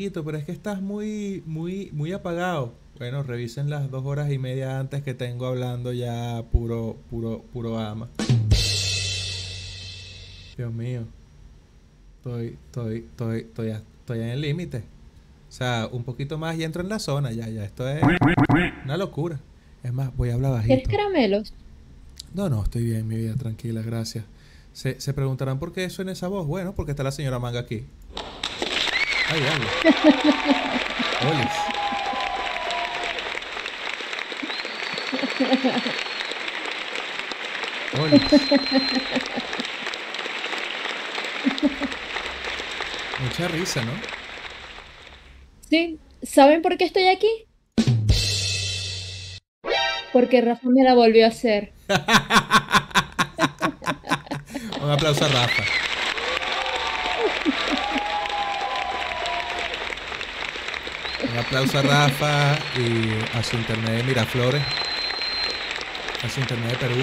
Manguito, pero es que estás muy, muy, muy apagado. Bueno, revisen las dos horas y media antes que tengo hablando ya puro, puro, puro ama. Dios mío. Estoy, estoy, estoy, estoy, estoy en el límite. O sea, un poquito más y entro en la zona. Ya, ya, esto es una locura. Es más, voy a hablar bajito. ¿Quieres caramelos? No, no, estoy bien, mi vida, tranquila, gracias. Se, se preguntarán por qué suena esa voz. Bueno, porque está la señora Manga aquí. Ay. Olis. Olis. Mucha risa, ¿no? Sí. ¿Saben por qué estoy aquí? Porque Rafa me la volvió a hacer. Un aplauso a Rafa. Aplauso a Rafa y a su internet de Miraflores, a su internet de Perú,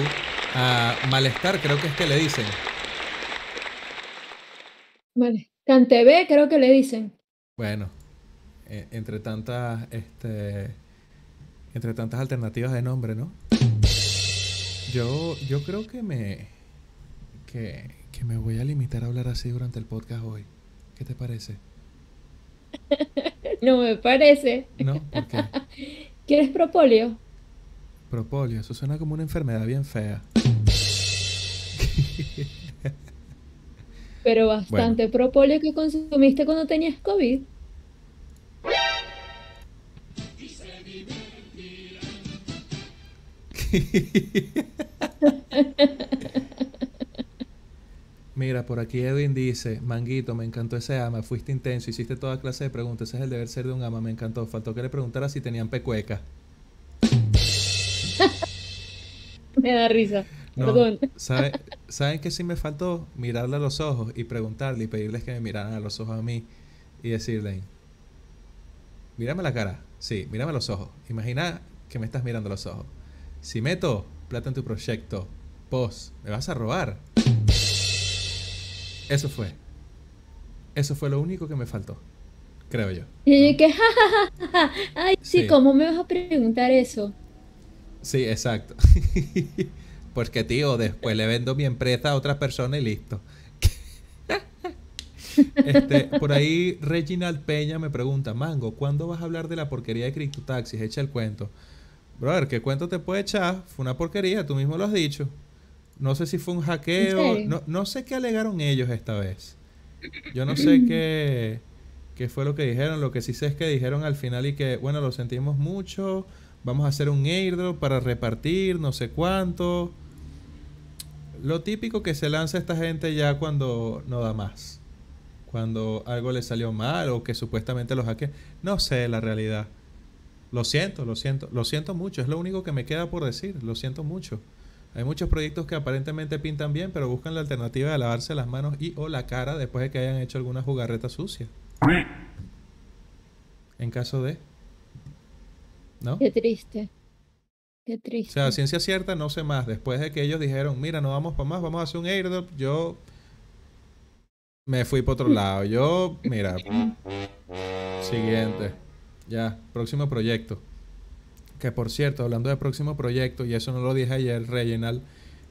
a Malestar creo que es que le dicen. Vale. Cantebé, creo que le dicen. Bueno, eh, entre tantas, este, entre tantas alternativas de nombre, ¿no? Yo, yo creo que me, que, que me voy a limitar a hablar así durante el podcast hoy. ¿Qué te parece? No me parece. ¿No? ¿Por qué? ¿Quieres propóleo? Propolio, eso suena como una enfermedad bien fea. Pero bastante propóleo que consumiste cuando tenías COVID. Mira, por aquí Edwin dice, Manguito, me encantó ese ama, fuiste intenso, hiciste toda clase de preguntas, ese es el deber ser de un ama, me encantó, faltó que le preguntara si tenían pecueca. Me da risa. No, Perdón. ¿sabe- ¿Saben que sí me faltó? Mirarle a los ojos y preguntarle y pedirles que me miraran a los ojos a mí y decirle, mírame la cara, sí, mírame a los ojos, imagina que me estás mirando a los ojos. Si meto plata en tu proyecto, vos, ¿me vas a robar? Eso fue. Eso fue lo único que me faltó, creo yo. Y yo que, ja, ja, ja, Ay, sí, Sí. ¿cómo me vas a preguntar eso? Sí, exacto. Porque, tío, después le vendo mi empresa a otra persona y listo. Este, por ahí Reginald Peña me pregunta, Mango, ¿cuándo vas a hablar de la porquería de CryptoTaxis? Echa el cuento. Brother, ¿qué cuento te puede echar? Fue una porquería, tú mismo lo has dicho. No sé si fue un hackeo, no, no sé qué alegaron ellos esta vez. Yo no sé qué, qué fue lo que dijeron, lo que sí sé es que dijeron al final y que, bueno, lo sentimos mucho, vamos a hacer un airdrop para repartir, no sé cuánto. Lo típico que se lanza esta gente ya cuando no da más. Cuando algo le salió mal o que supuestamente lo hackean. No sé la realidad. Lo siento, lo siento, lo siento mucho. Es lo único que me queda por decir. Lo siento mucho. Hay muchos proyectos que aparentemente pintan bien, pero buscan la alternativa de lavarse las manos y o la cara después de que hayan hecho alguna jugarreta sucia. En caso de... ¿No? Qué triste. Qué O triste. sea, a ciencia cierta no sé más. Después de que ellos dijeron, mira, no vamos para más, vamos a hacer un airdrop, yo me fui para otro lado. Yo, mira, siguiente. Ya, próximo proyecto. Que por cierto, hablando de próximo proyecto, y eso no lo dije ayer, Reginald,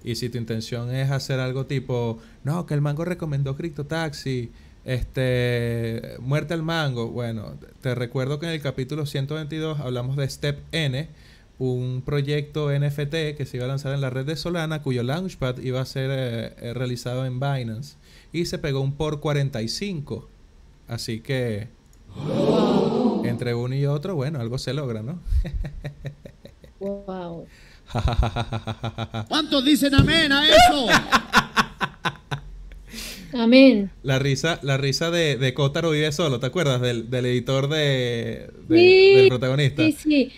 y si tu intención es hacer algo tipo, no, que el mango recomendó CryptoTaxi, este, muerte al mango. Bueno, te recuerdo que en el capítulo 122 hablamos de Step N, un proyecto NFT que se iba a lanzar en la red de Solana, cuyo launchpad iba a ser eh, eh, realizado en Binance. Y se pegó un por 45. Así que entre uno y otro, bueno, algo se logra, ¿no? Wow. ¿Cuántos dicen amén a eso? Amén. La risa, la risa de, de Kotaro vive solo, ¿te acuerdas? Del, del editor de, de- Sí, del protagonista. Sí, sí.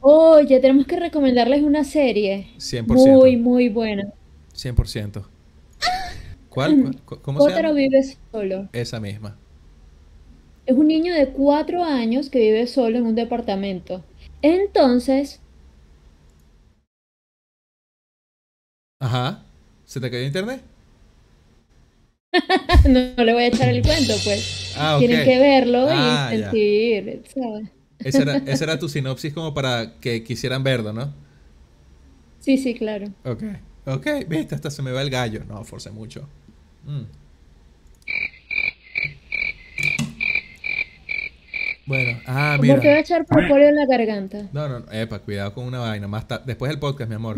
Oye, tenemos que recomendarles una serie 100%. muy, muy buena. 100%. ¿Cuál? ¿Cuál? ¿Cu- ¿Cómo se Kotaro llama? vive solo. Esa misma. Es un niño de cuatro años que vive solo en un departamento. Entonces, Ajá. ¿Se te cayó internet? no, le voy a echar el cuento, pues. Ah, ok. Tienen que verlo Ah, y ya. sentir, ¿sabes? Esa era, esa era tu sinopsis como para que quisieran verlo, ¿no? Sí, sí, claro. Ok. Ok, viste, hasta se me va el gallo. No, forcé mucho. Mm. Bueno, ah, ¿Por qué voy a mira. echar propóleo en la garganta? No, no, epa, cuidado con una vaina. Más Después del podcast, mi amor.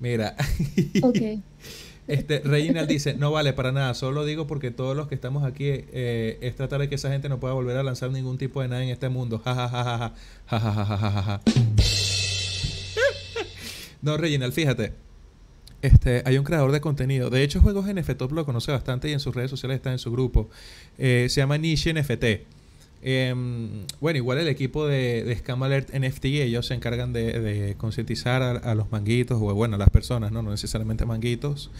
Mira. Ok. Este, Reginald dice, no vale para nada, solo digo porque todos los que estamos aquí eh, es tratar de que esa gente no pueda volver a lanzar ningún tipo de nada en este mundo. Ja, ja, ja, ja, ja. Ja, ja, ja, ja, ja, ja, ja. No, Reginald, fíjate. Este, hay un creador de contenido. De hecho, Juegos NFT Top lo conoce bastante y en sus redes sociales está en su grupo. Eh, se llama Niche NFT. Em, bueno, igual el equipo de, Scam Alert NFT, ellos se encargan de, de concientizar a, a los manguitos, o bueno, a las personas, ¿no? no necesariamente manguitos,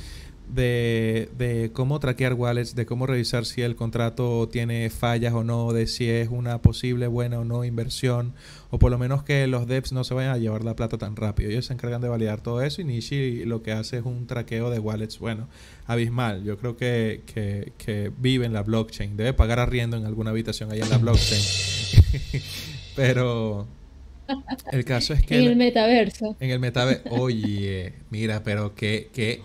de, de cómo traquear wallets, de cómo revisar si el contrato tiene fallas o no, de si es una posible buena o no inversión, o por lo menos que los devs no se vayan a llevar la plata tan rápido. Ellos se encargan de validar todo eso y Nishi lo que hace es un traqueo de wallets, bueno, abismal. Yo creo que, que, que vive en la blockchain, debe pagar arriendo en alguna habitación ahí en la blockchain. Pero el caso es que... En el metaverso. en el metaverso. Oye, mira, pero que, que.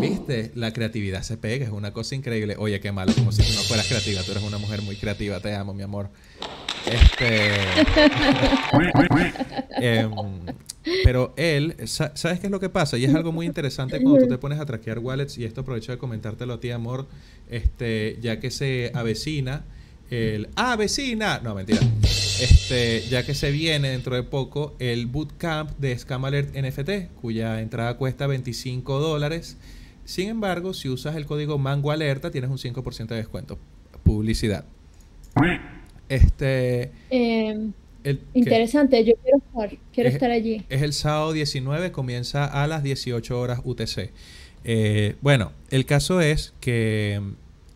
¿Viste? La creatividad se pega, es una cosa increíble. Oye, qué malo, como si tú no fueras creativa. Tú eres una mujer muy creativa, te amo, mi amor. Este. em, pero él, sa- ¿sabes qué es lo que pasa? Y es algo muy interesante cuando tú te pones a traquear wallets, y esto aprovecho de comentártelo a ti, amor, este, ya que se avecina el ¡Ah, vecina! No, mentira. Este, ya que se viene dentro de poco el bootcamp de Scam Alert NFT, cuya entrada cuesta 25 dólares. Sin embargo, si usas el código Mango Alerta, tienes un 5% de descuento. Publicidad. Este. Eh, el- ¿qué? interesante, yo quiero estar, quiero Es- estar allí. Es el sábado 19, comienza a las 18 horas UTC. Eh, bueno, el caso es que mm,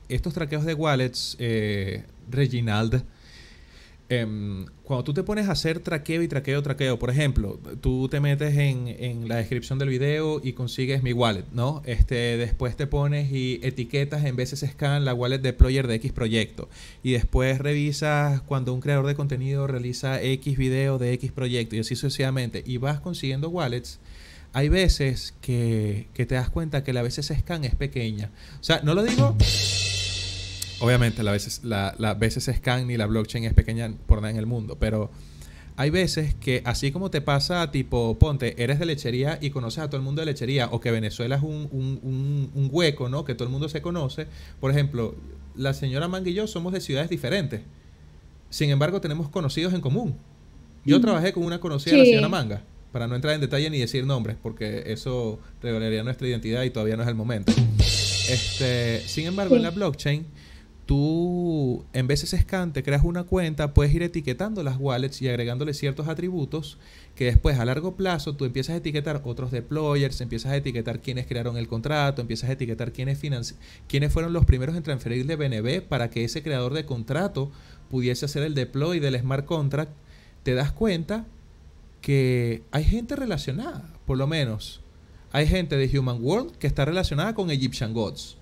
estos traqueos de wallets, eh, Reginald, em, cuando tú te pones a hacer traqueo y traqueo, traqueo, por ejemplo, tú te metes en, la descripción del video y consigues mi wallet, ¿no? Este, después te pones y etiquetas en veces scan la wallet deployer de X proyecto. Y después revisas cuando un creador de contenido realiza X video de X proyecto y así sucesivamente. Y vas consiguiendo wallets. Hay veces que te das cuenta que la veces scan es pequeña. O sea, no lo digo Obviamente la veces, la, la veces scan ni la blockchain es pequeña por nada en el mundo, pero hay veces que así como te pasa, tipo, ponte, eres de lechería y conoces a todo el mundo de lechería, o que Venezuela es un, un- un- un hueco, ¿no? Que todo el mundo se conoce. Por ejemplo, la señora Mang y yo somos de ciudades diferentes. Sin embargo, tenemos conocidos en común. Yo trabajé con una conocida de la señora Manga, para no entrar en detalle ni decir nombres, porque eso revelaría nuestra identidad y todavía no es el momento. Este, sin embargo, en la blockchain, tú en veces scan te creas una cuenta, puedes ir etiquetando las wallets y agregándole ciertos atributos que después a largo plazo tú empiezas a etiquetar otros deployers, empiezas a etiquetar quiénes crearon el contrato, empiezas a etiquetar quiénes, financi- quiénes fueron los primeros en transferirle BNB para que ese creador de contrato pudiese hacer el deploy del smart contract. Te das cuenta que hay gente relacionada, por lo menos. Hay gente de Human World que está relacionada con Egyptian Gods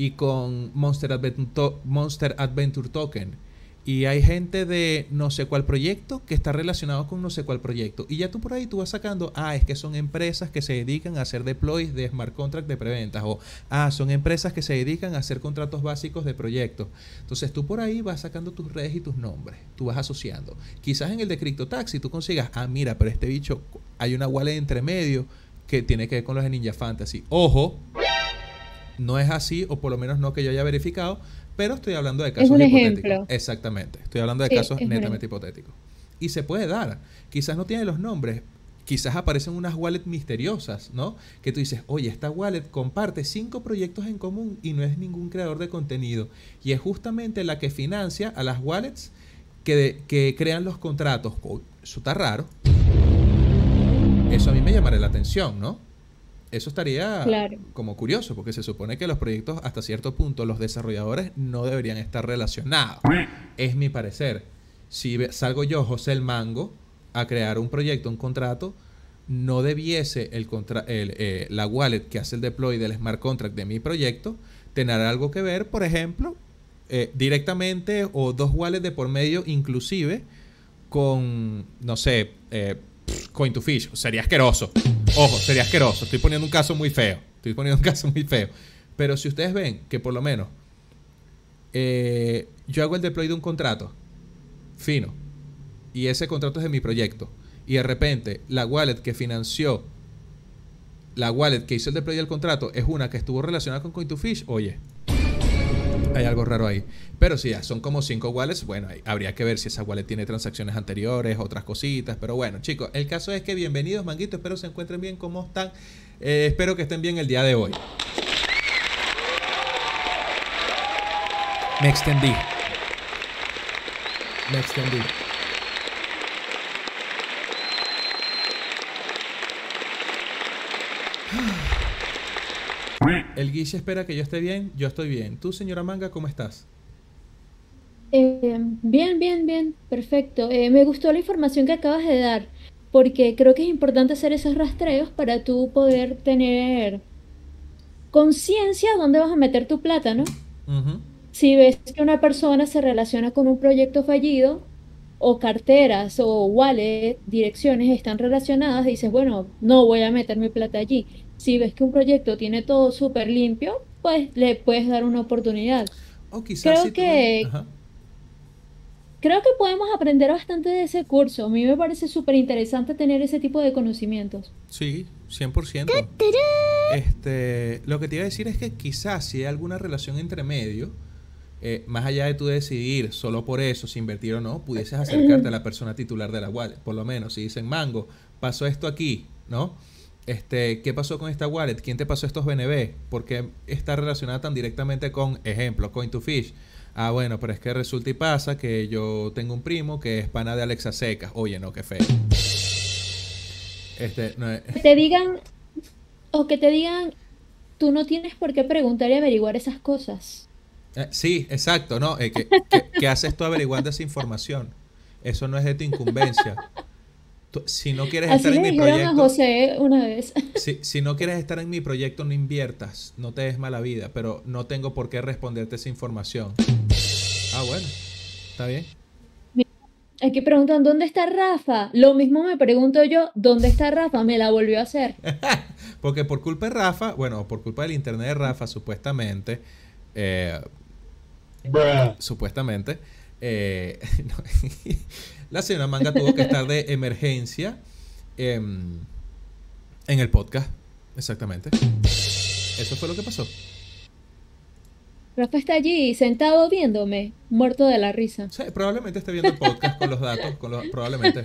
y con Monster Adventure, Monster Adventure Token. Y hay gente de no sé cuál proyecto que está relacionado con no sé cuál proyecto. Y ya tú por ahí tú vas sacando, ah, es que son empresas que se dedican a hacer deploys de smart contract de preventas. O, ah, son empresas que se dedican a hacer contratos básicos de proyectos. Entonces tú por ahí vas sacando tus redes y tus nombres. Tú vas asociando. Quizás en el de CryptoTaxi tú consigas, ah, mira, pero este bicho, hay una wallet entre medio que tiene que ver con los de Ninja Fantasy. Ojo, no es así, o por lo menos no que yo haya verificado, pero estoy hablando de casos un hipotéticos. ejemplo. Exactamente. Estoy hablando de Sí, casos netamente hipotéticos. Y se puede dar. Quizás no tiene los nombres. Quizás aparecen unas wallets misteriosas, ¿no? Que tú dices, oye, esta wallet comparte cinco proyectos en común y no es ningún creador de contenido. Y es justamente la que financia a las wallets que, que crean los contratos. Oh, eso está raro. Eso a mí me llamaría la atención, ¿no? Eso estaría Claro. como curioso, porque se supone que los proyectos hasta cierto punto, los desarrolladores no deberían estar relacionados. Es mi parecer. Si salgo yo, José el Mango, a crear un proyecto, un contrato, no debiese el contra el, eh, la wallet que hace el deploy del smart contract de mi proyecto tener algo que ver, por ejemplo, eh, directamente o dos wallets de por medio inclusive con, no sé, eh, coin to fish. Sería asqueroso. Ojo, sería asqueroso. Estoy poniendo un caso muy feo. Estoy poniendo un caso muy feo. Pero si ustedes ven que por lo menos eh, yo hago el deploy de un contrato fino y ese contrato es de mi proyecto y de repente la wallet que financió la wallet que hizo el deploy del contrato es una que estuvo relacionada con Coin2Fish, oye, hay algo raro ahí. Pero si ya son como cinco wallets, bueno, habría que ver si esa wallet tiene transacciones anteriores, otras cositas. Pero bueno, chicos, el caso es que bienvenidos, manguitos. Espero se encuentren bien, ¿cómo están? Eh, espero que estén bien el día de hoy. Me extendí. Me extendí. El guiche espera que yo esté bien, yo estoy bien. Tú, señora Manga, ¿cómo estás? Eh, bien, bien, bien, perfecto. Eh, me gustó la información que acabas de dar, porque creo que es importante hacer esos rastreos para tú poder tener conciencia dónde vas a meter tu plata, ¿no? Si ves que una persona se relaciona con un proyecto fallido, o carteras, o wallet, direcciones están relacionadas, dices, bueno, no voy a meter mi plata allí. Si ves que un proyecto tiene todo súper limpio, pues le puedes dar una oportunidad. O quizás Creo si que-. Creo que podemos aprender bastante de ese curso. A mí me parece súper interesante tener ese tipo de conocimientos. Sí, 100%. Este, lo que te iba a decir es que quizás si hay alguna relación entre medio, eh, más allá de tú decidir solo por eso si invertir o no, pudieses acercarte a la persona titular de la wallet. Por lo menos, si dicen, Mango, pasó esto aquí, ¿no? Este, ¿qué pasó con esta wallet? ¿Quién te pasó estos BNB? ¿Por qué está relacionada tan directamente con, ejemplo, Coin2Fish? Ah, bueno, pero es que resulta y pasa que yo tengo un primo que es pana de Alexa Seca. Oye, no, qué feo. Este, no es- Que te digan, o que te digan, tú no tienes por qué preguntar y averiguar esas cosas. Eh, sí, exacto, ¿no? Eh, ¿qué, qué- qué haces tú averiguando esa información? Eso no es de tu incumbencia. Si no quieres Así estar en mi a proyecto, José una vez. si, si no quieres estar en mi proyecto, no inviertas, no te des mala vida, pero no tengo por qué responderte esa información. Ah, bueno, está bien. Aquí preguntan, ¿dónde está Rafa? Lo mismo me pregunto yo, ¿dónde está Rafa? Me la volvió a hacer. Porque por culpa de Rafa, bueno, por culpa del internet de Rafa, supuestamente, eh, supuestamente, eh, no, la señora Manga tuvo que estar de emergencia em, en el podcast. Exactamente. Eso fue lo que pasó. Rafa está allí, sentado viéndome, muerto de la risa. Sí, probablemente esté viendo el podcast con los datos, con los- probablemente.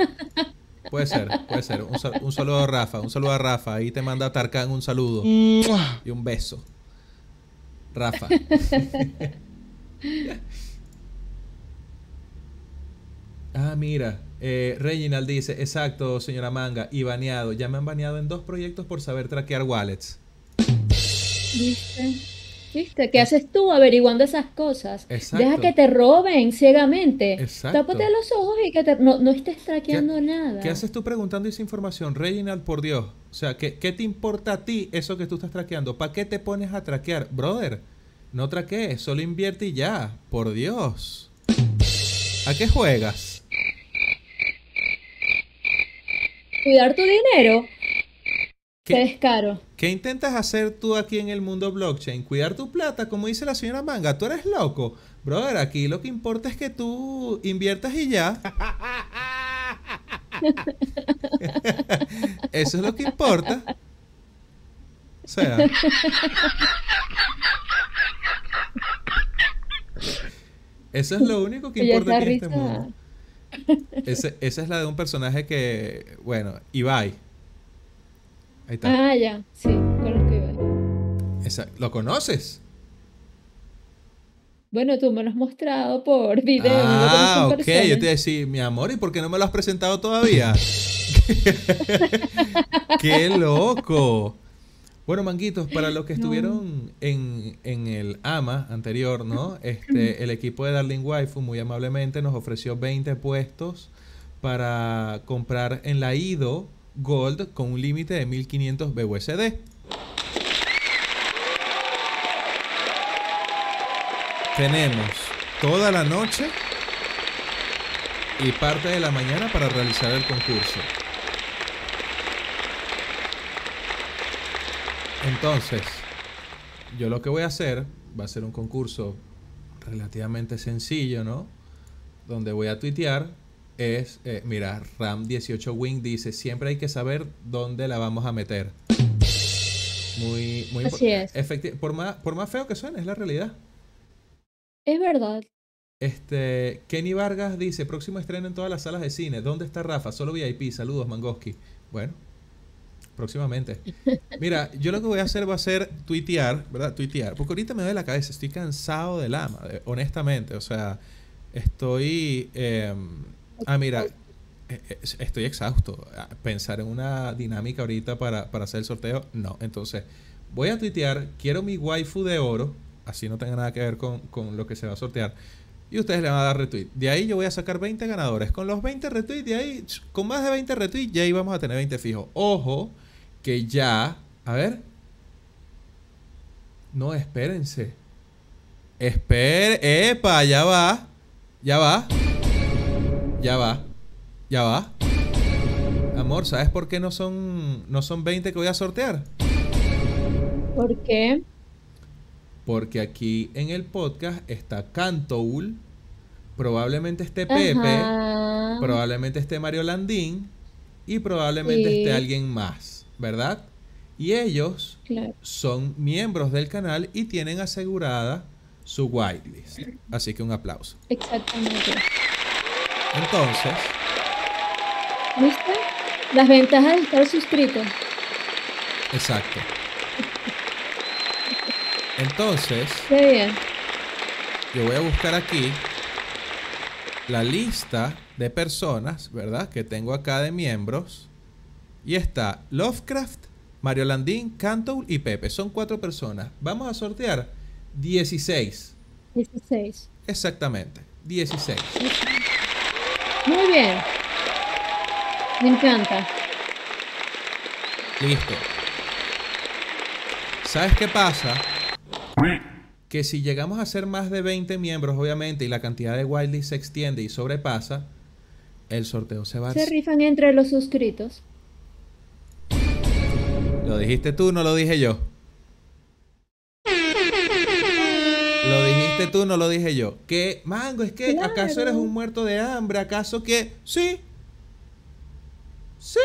Puede ser, puede ser. Un, sal- un saludo a Rafa, un saludo a Rafa. Ahí te manda Tarkan un saludo y un beso. Rafa. ah, mira. Eh, Reginald dice, exacto, señora Manga, y baneado. Ya me han baneado en dos proyectos por saber traquear wallets. ¿Viste? ¿Viste? ¿Qué haces tú averiguando esas cosas? Exacto. Deja que te roben ciegamente. Exacto. Tápate los ojos y que te- no, no estés traqueando nada. ¿Qué haces tú preguntando esa información? Reginald, por Dios. O sea, ¿qué, qué te importa a ti eso que tú estás traqueando? ¿Para qué te pones a traquear? Brother, no traquees, solo invierte y ya. Por Dios. ¿A qué juegas? Cuidar tu dinero, ¿Qué? qué descaro. ¿Qué intentas hacer tú aquí en el mundo blockchain? Cuidar tu plata, como dice la señora Manga. Tú eres loco. Brother, aquí lo que importa es que tú inviertas y ya. Eso es lo que importa. O sea. Eso es lo único que importa aquí en este mundo. Ese- esa es la de un personaje que, bueno, Ibai. Ahí está. Ah, ya, sí, conozco a Ibai. Esa- ¿Lo conoces? Bueno, tú me lo has mostrado por video. Ah, ok. Yo te decía, mi amor, ¿y por qué no me lo has presentado todavía? ¡Qué loco! Bueno, manguitos, para los que No. estuvieron en, en el AMA anterior, ¿no? Este, el equipo de Darling Waifu muy amablemente nos ofreció 20 puestos para comprar en la IDO Gold con un límite de 1500 BUSD. Tenemos toda la noche y parte de la mañana para realizar el concurso. Entonces, yo lo que voy a hacer va a ser un concurso relativamente sencillo, ¿no? Donde voy a tuitear es, eh, mira, RAM18 Wing dice, siempre hay que saber dónde la vamos a meter. Muy, muy Así es. Por más, por más feo que suene, es la realidad. Es verdad. Este, Kenny Vargas dice, próximo estreno en todas las salas de cine. ¿Dónde está Rafa? Solo VIP. Saludos, Mangoski. Bueno, próximamente. Mira, yo lo que voy a hacer va a ser tuitear, ¿verdad? Tuitear. Porque ahorita me duele la cabeza. Estoy cansado del ama, honestamente. O sea, estoy... eh, ah, mira, eh, eh, estoy exhausto. Ah, Pensar en una dinámica ahorita para, para hacer el sorteo, no. Entonces, voy a tuitear, quiero mi waifu de oro, así no tenga nada que ver con, con lo que se va a sortear. Y ustedes le van a dar retweet. De ahí yo voy a sacar 20 ganadores. Con los 20 retweets, de ahí, con más de 20 retweets, ya ahí vamos a tener 20 fijos. Ojo, que ya, a ver. No, espérense. Espere, epa, ya va. Ya va. Ya va. Ya va. Amor, ¿sabes por qué no son, no son 20 que voy a sortear? ¿Por qué? Porque aquí en el podcast está Cantoul, probablemente esté Pepe, Ajá. probablemente esté Mario Landín y probablemente Sí. esté alguien más, ¿verdad? Y ellos Claro. son miembros del canal y tienen asegurada su whitelist. Así que un aplauso. Exactamente. Entonces, ¿Viste? Las ventajas de estar suscrito. exacto. Entonces, Qué bien. yo voy a buscar aquí la lista de personas, ¿verdad? Que tengo acá de miembros. Y está Lovecraft, Mario Landín, Cantoul y Pepe. Son cuatro personas. Vamos a sortear 16. 16. Exactamente. 16. Muy bien. Me encanta. Listo. ¿Sabes qué pasa? Que si llegamos a ser más de 20 miembros, obviamente, y la cantidad de wildlife se extiende y sobrepasa, el sorteo se va a... Se rifan entre los suscritos. Lo dijiste tú, no lo dije yo. Lo dijiste tú, no lo dije yo. Que, Mango, es que acaso eres un muerto de hambre, acaso que... Sí. Sí.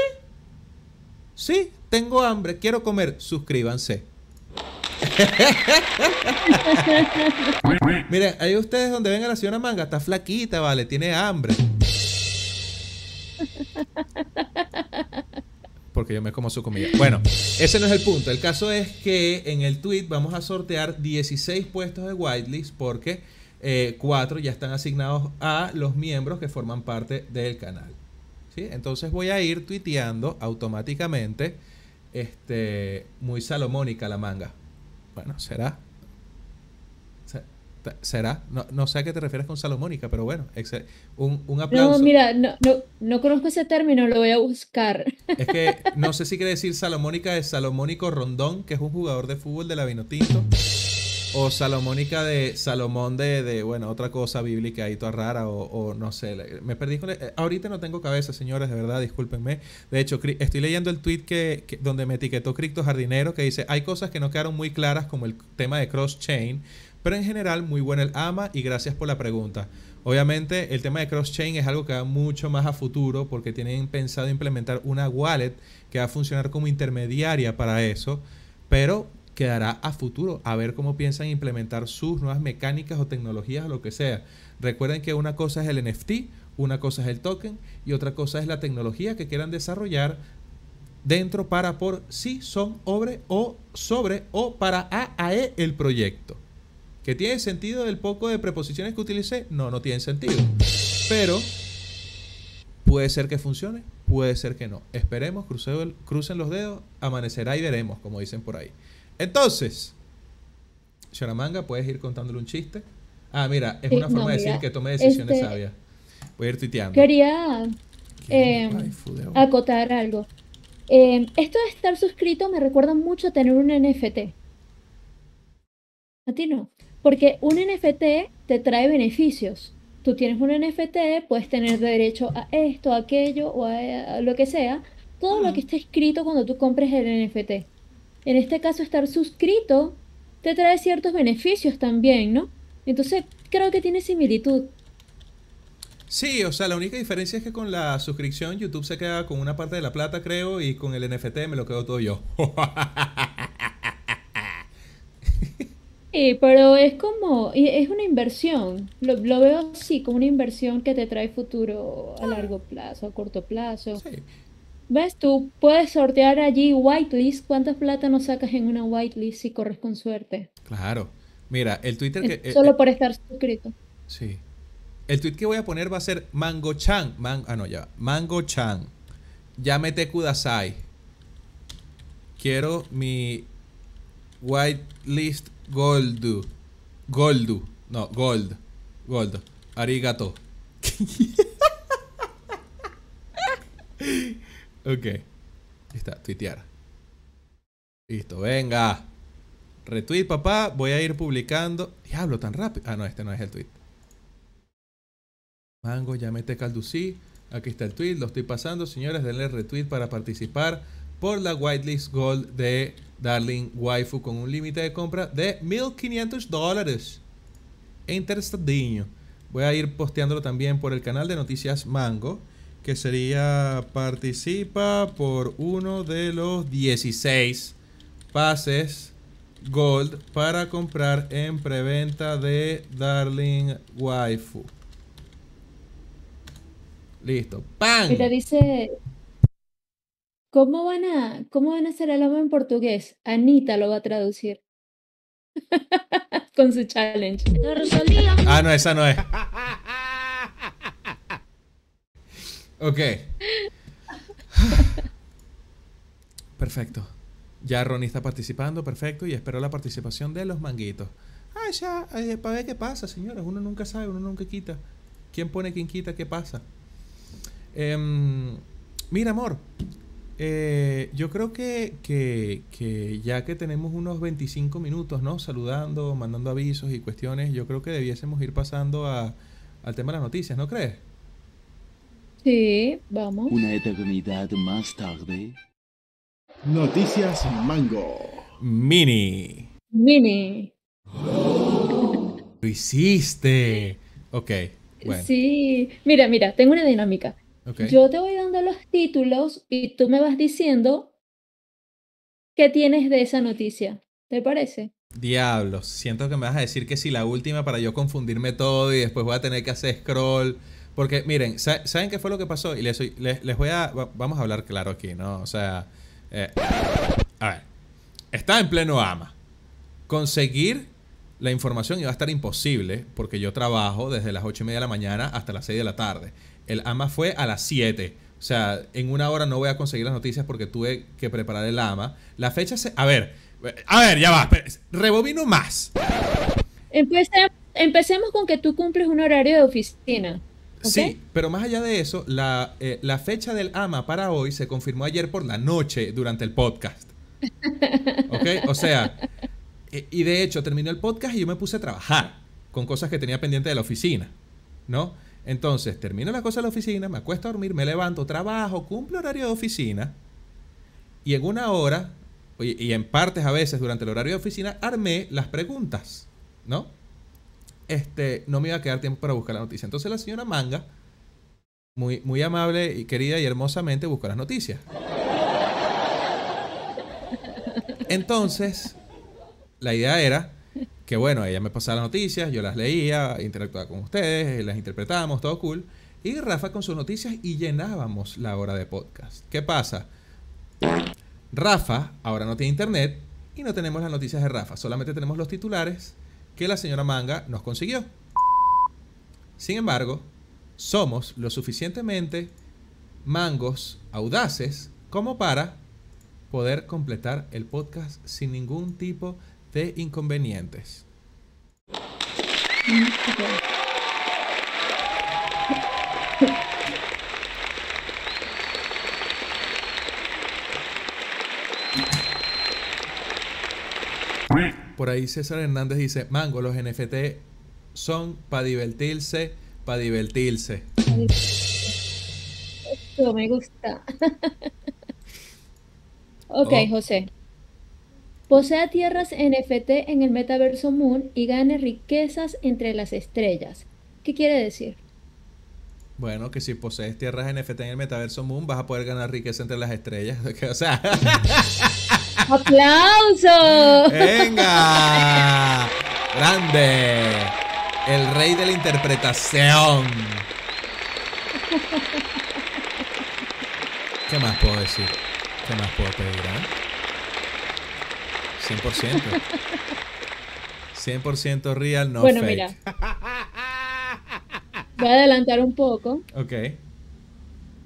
Sí, tengo hambre, quiero comer. Suscríbanse. Miren, ahí ustedes donde ven a la señora Manga, está flaquita, vale, tiene hambre. Porque yo me como su comida. Bueno, ese no es el punto. El caso es que en el tweet vamos a sortear 16 puestos de whitelist porque eh, 4 ya están asignados a los miembros que forman parte del canal. ¿Sí? Entonces voy a ir tuiteando automáticamente. Este, muy salomónica la manga. Bueno, será. ¿Será? No, no sé a qué te refieres con salomónica, pero bueno, un, un aplauso. No, mira, no, no, no conozco ese término, lo voy a buscar. Es que no sé si quiere decir Salomónica de Salomónico Rondón, que es un jugador de fútbol de la Vinotinto. O Salomónica de Salomón de, de, bueno, otra cosa bíblica ahí toda rara. O, o no sé. Me perdí con... eh, Ahorita no tengo cabeza, señores, de verdad, discúlpenme. De hecho, estoy leyendo el tweet que, que- donde me etiquetó Cripto Jardinero, que dice, hay cosas que no quedaron muy claras, como el tema de cross-chain. Pero en general, muy bueno el ama y gracias por la pregunta. Obviamente, el tema de cross-chain es algo que va mucho más a futuro porque tienen pensado implementar una wallet que va a funcionar como intermediaria para eso, pero quedará a futuro a ver cómo piensan implementar sus nuevas mecánicas o tecnologías o lo que sea. Recuerden que una cosa es el NFT, una cosa es el token y otra cosa es la tecnología que quieran desarrollar dentro para por si son sobre o sobre o para AAE el proyecto. ¿Que tiene sentido el poco de preposiciones que utilicé? No, no tiene sentido. Pero puede ser que funcione, puede ser que no. Esperemos, el- crucen los dedos, amanecerá y veremos, como dicen por ahí. Entonces, Sharamanga, puedes ir contándole un chiste. Ah, mira, es Sí, una forma no, de decir que tome decisiones este- sabias. Voy a ir tuiteando. Quería eh, acotar algo. Eh, esto de estar suscrito me recuerda mucho a tener un NFT. A ti no. Porque un NFT te trae beneficios. Tú tienes un NFT, puedes tener derecho a esto, a aquello o a, a lo que sea. Todo lo que esté escrito cuando tú compres el NFT. En este caso, estar suscrito te trae ciertos beneficios también, ¿no? Entonces, creo que tiene similitud. Sí, o sea, la única diferencia es que con la suscripción YouTube se queda con una parte de la plata, creo, y con el NFT me lo quedo todo yo. Sí, pero es como, es una inversión. Lo, lo veo así, como una inversión que te trae futuro a largo plazo, a corto plazo. Sí, ¿Ves? Tú puedes sortear allí whitelist. ¿Cuántas plata no sacas en una whitelist si corres con suerte? claro. Mira, el Twitter que... Eh, Solo eh, por estar suscrito. sí. El tweet que voy a poner va a ser Mango-chan. Man- ah, no, ya. va. Mango-chan. Llámete Kudasai. Quiero mi whitelist goldu. Goldu. No, gold. Gold. Arigato. ok. Ahí está, tuitear. Listo, venga. Retweet, papá. Voy a ir publicando. Diablo, tan rápido. Ah, no, este no es el tweet. Mango, ya mete calducí. Aquí está el tweet, lo estoy pasando. Señores, denle retweet para participar por la whitelist gold de Darling Waifu con un límite de compra de 1500 dólares. Interesadinho. Voy a ir posteándolo también por el canal de Noticias Mango, que sería participa por uno de los 16 pases gold para comprar en preventa de Darling Waifu. Listo. ¡Pam! Mira, dice, ¿cómo van a, cómo van a hacer el amo en portugués? Anita lo va a traducir. Con su challenge. Ah, no, esa no es. Ok. Perfecto. Ya Ronnie está participando, perfecto, y espero la participación de los manguitos. Ah, ya, eh, para ver qué pasa, señores. Uno nunca sabe, uno nunca quita. ¿Quién pone, quién quita, qué pasa? Em, mira, amor. Eh, yo creo que, que, que ya que tenemos unos 25 minutos, ¿no? Saludando, mandando avisos y cuestiones, yo creo que debiésemos ir pasando a, al tema de las noticias, ¿no crees? Sí, vamos. Una eternidad más tarde. Noticias Mango. Mini. Mini. Lo hiciste. Ok, bueno. Sí. Mira, mira, tengo una dinámica. Yo te voy dando los títulos y tú me vas diciendo qué tienes de esa noticia. ¿Te parece? Diablos, siento que me vas a decir que si la última para yo confundirme todo y después voy a tener que hacer scroll. Porque miren, sa- ¿saben qué fue lo que pasó? Y les, soy- les, les voy a... va- Vamos a hablar claro aquí, ¿no? O sea... eh, a ver. Está en pleno AMA. Conseguir la información iba a estar imposible porque yo trabajo desde las 8 y media de la mañana hasta las 6 de la tarde. El AMA fue a las 7. O sea, en una hora no voy a conseguir las noticias porque tuve que preparar el AMA. La fecha se... A ver, a ver, ya va. Rebobino más. Empece- empecemos con que tú cumples un horario de oficina. Sí, pero más allá de eso, la, eh, la fecha del AMA para hoy se confirmó ayer por la noche durante el podcast. ¿Ok? O sea, eh, y de hecho terminó el podcast y yo me puse a trabajar con cosas que tenía pendiente de la oficina, ¿no? Entonces, termino las cosas de la oficina, me acuesto a dormir, me levanto, trabajo, cumplo horario de oficina y en una hora, y en partes a veces durante el horario de oficina, armé las preguntas, ¿no? este, no me iba a quedar tiempo para buscar la noticia. Entonces la señora Manga, muy, muy amable y querida y hermosamente, buscó las noticias. Entonces, la idea era que, bueno, ella me pasaba las noticias, yo las leía, interactuaba con ustedes, las interpretábamos, todo cool. Y Rafa con sus noticias y llenábamos la hora de podcast. ¿Qué pasa? Rafa ahora no tiene internet y no tenemos las noticias de Rafa, solamente tenemos los titulares que la señora Manga nos consiguió. Sin embargo, somos lo suficientemente mangos audaces como para poder completar el podcast sin ningún tipo de de inconvenientes. Por ahí César Hernández dice, Mango, los NFT son para divertirse, para divertirse. Eso me gusta. ok. Oh. José. Posea tierras NFT en el metaverso Moon y gane riquezas entre las estrellas. ¿Qué quiere decir? Bueno, que si posees tierras NFT en el metaverso Moon, vas a poder ganar riqueza entre las estrellas. o sea, ¡Aplauso! venga, grande, el rey de la interpretación. ¿Qué más puedo decir? ¿Qué más puedo pedir? eh? 100%. 100% real, no bueno, fake. mira. Voy a adelantar un poco. Ok.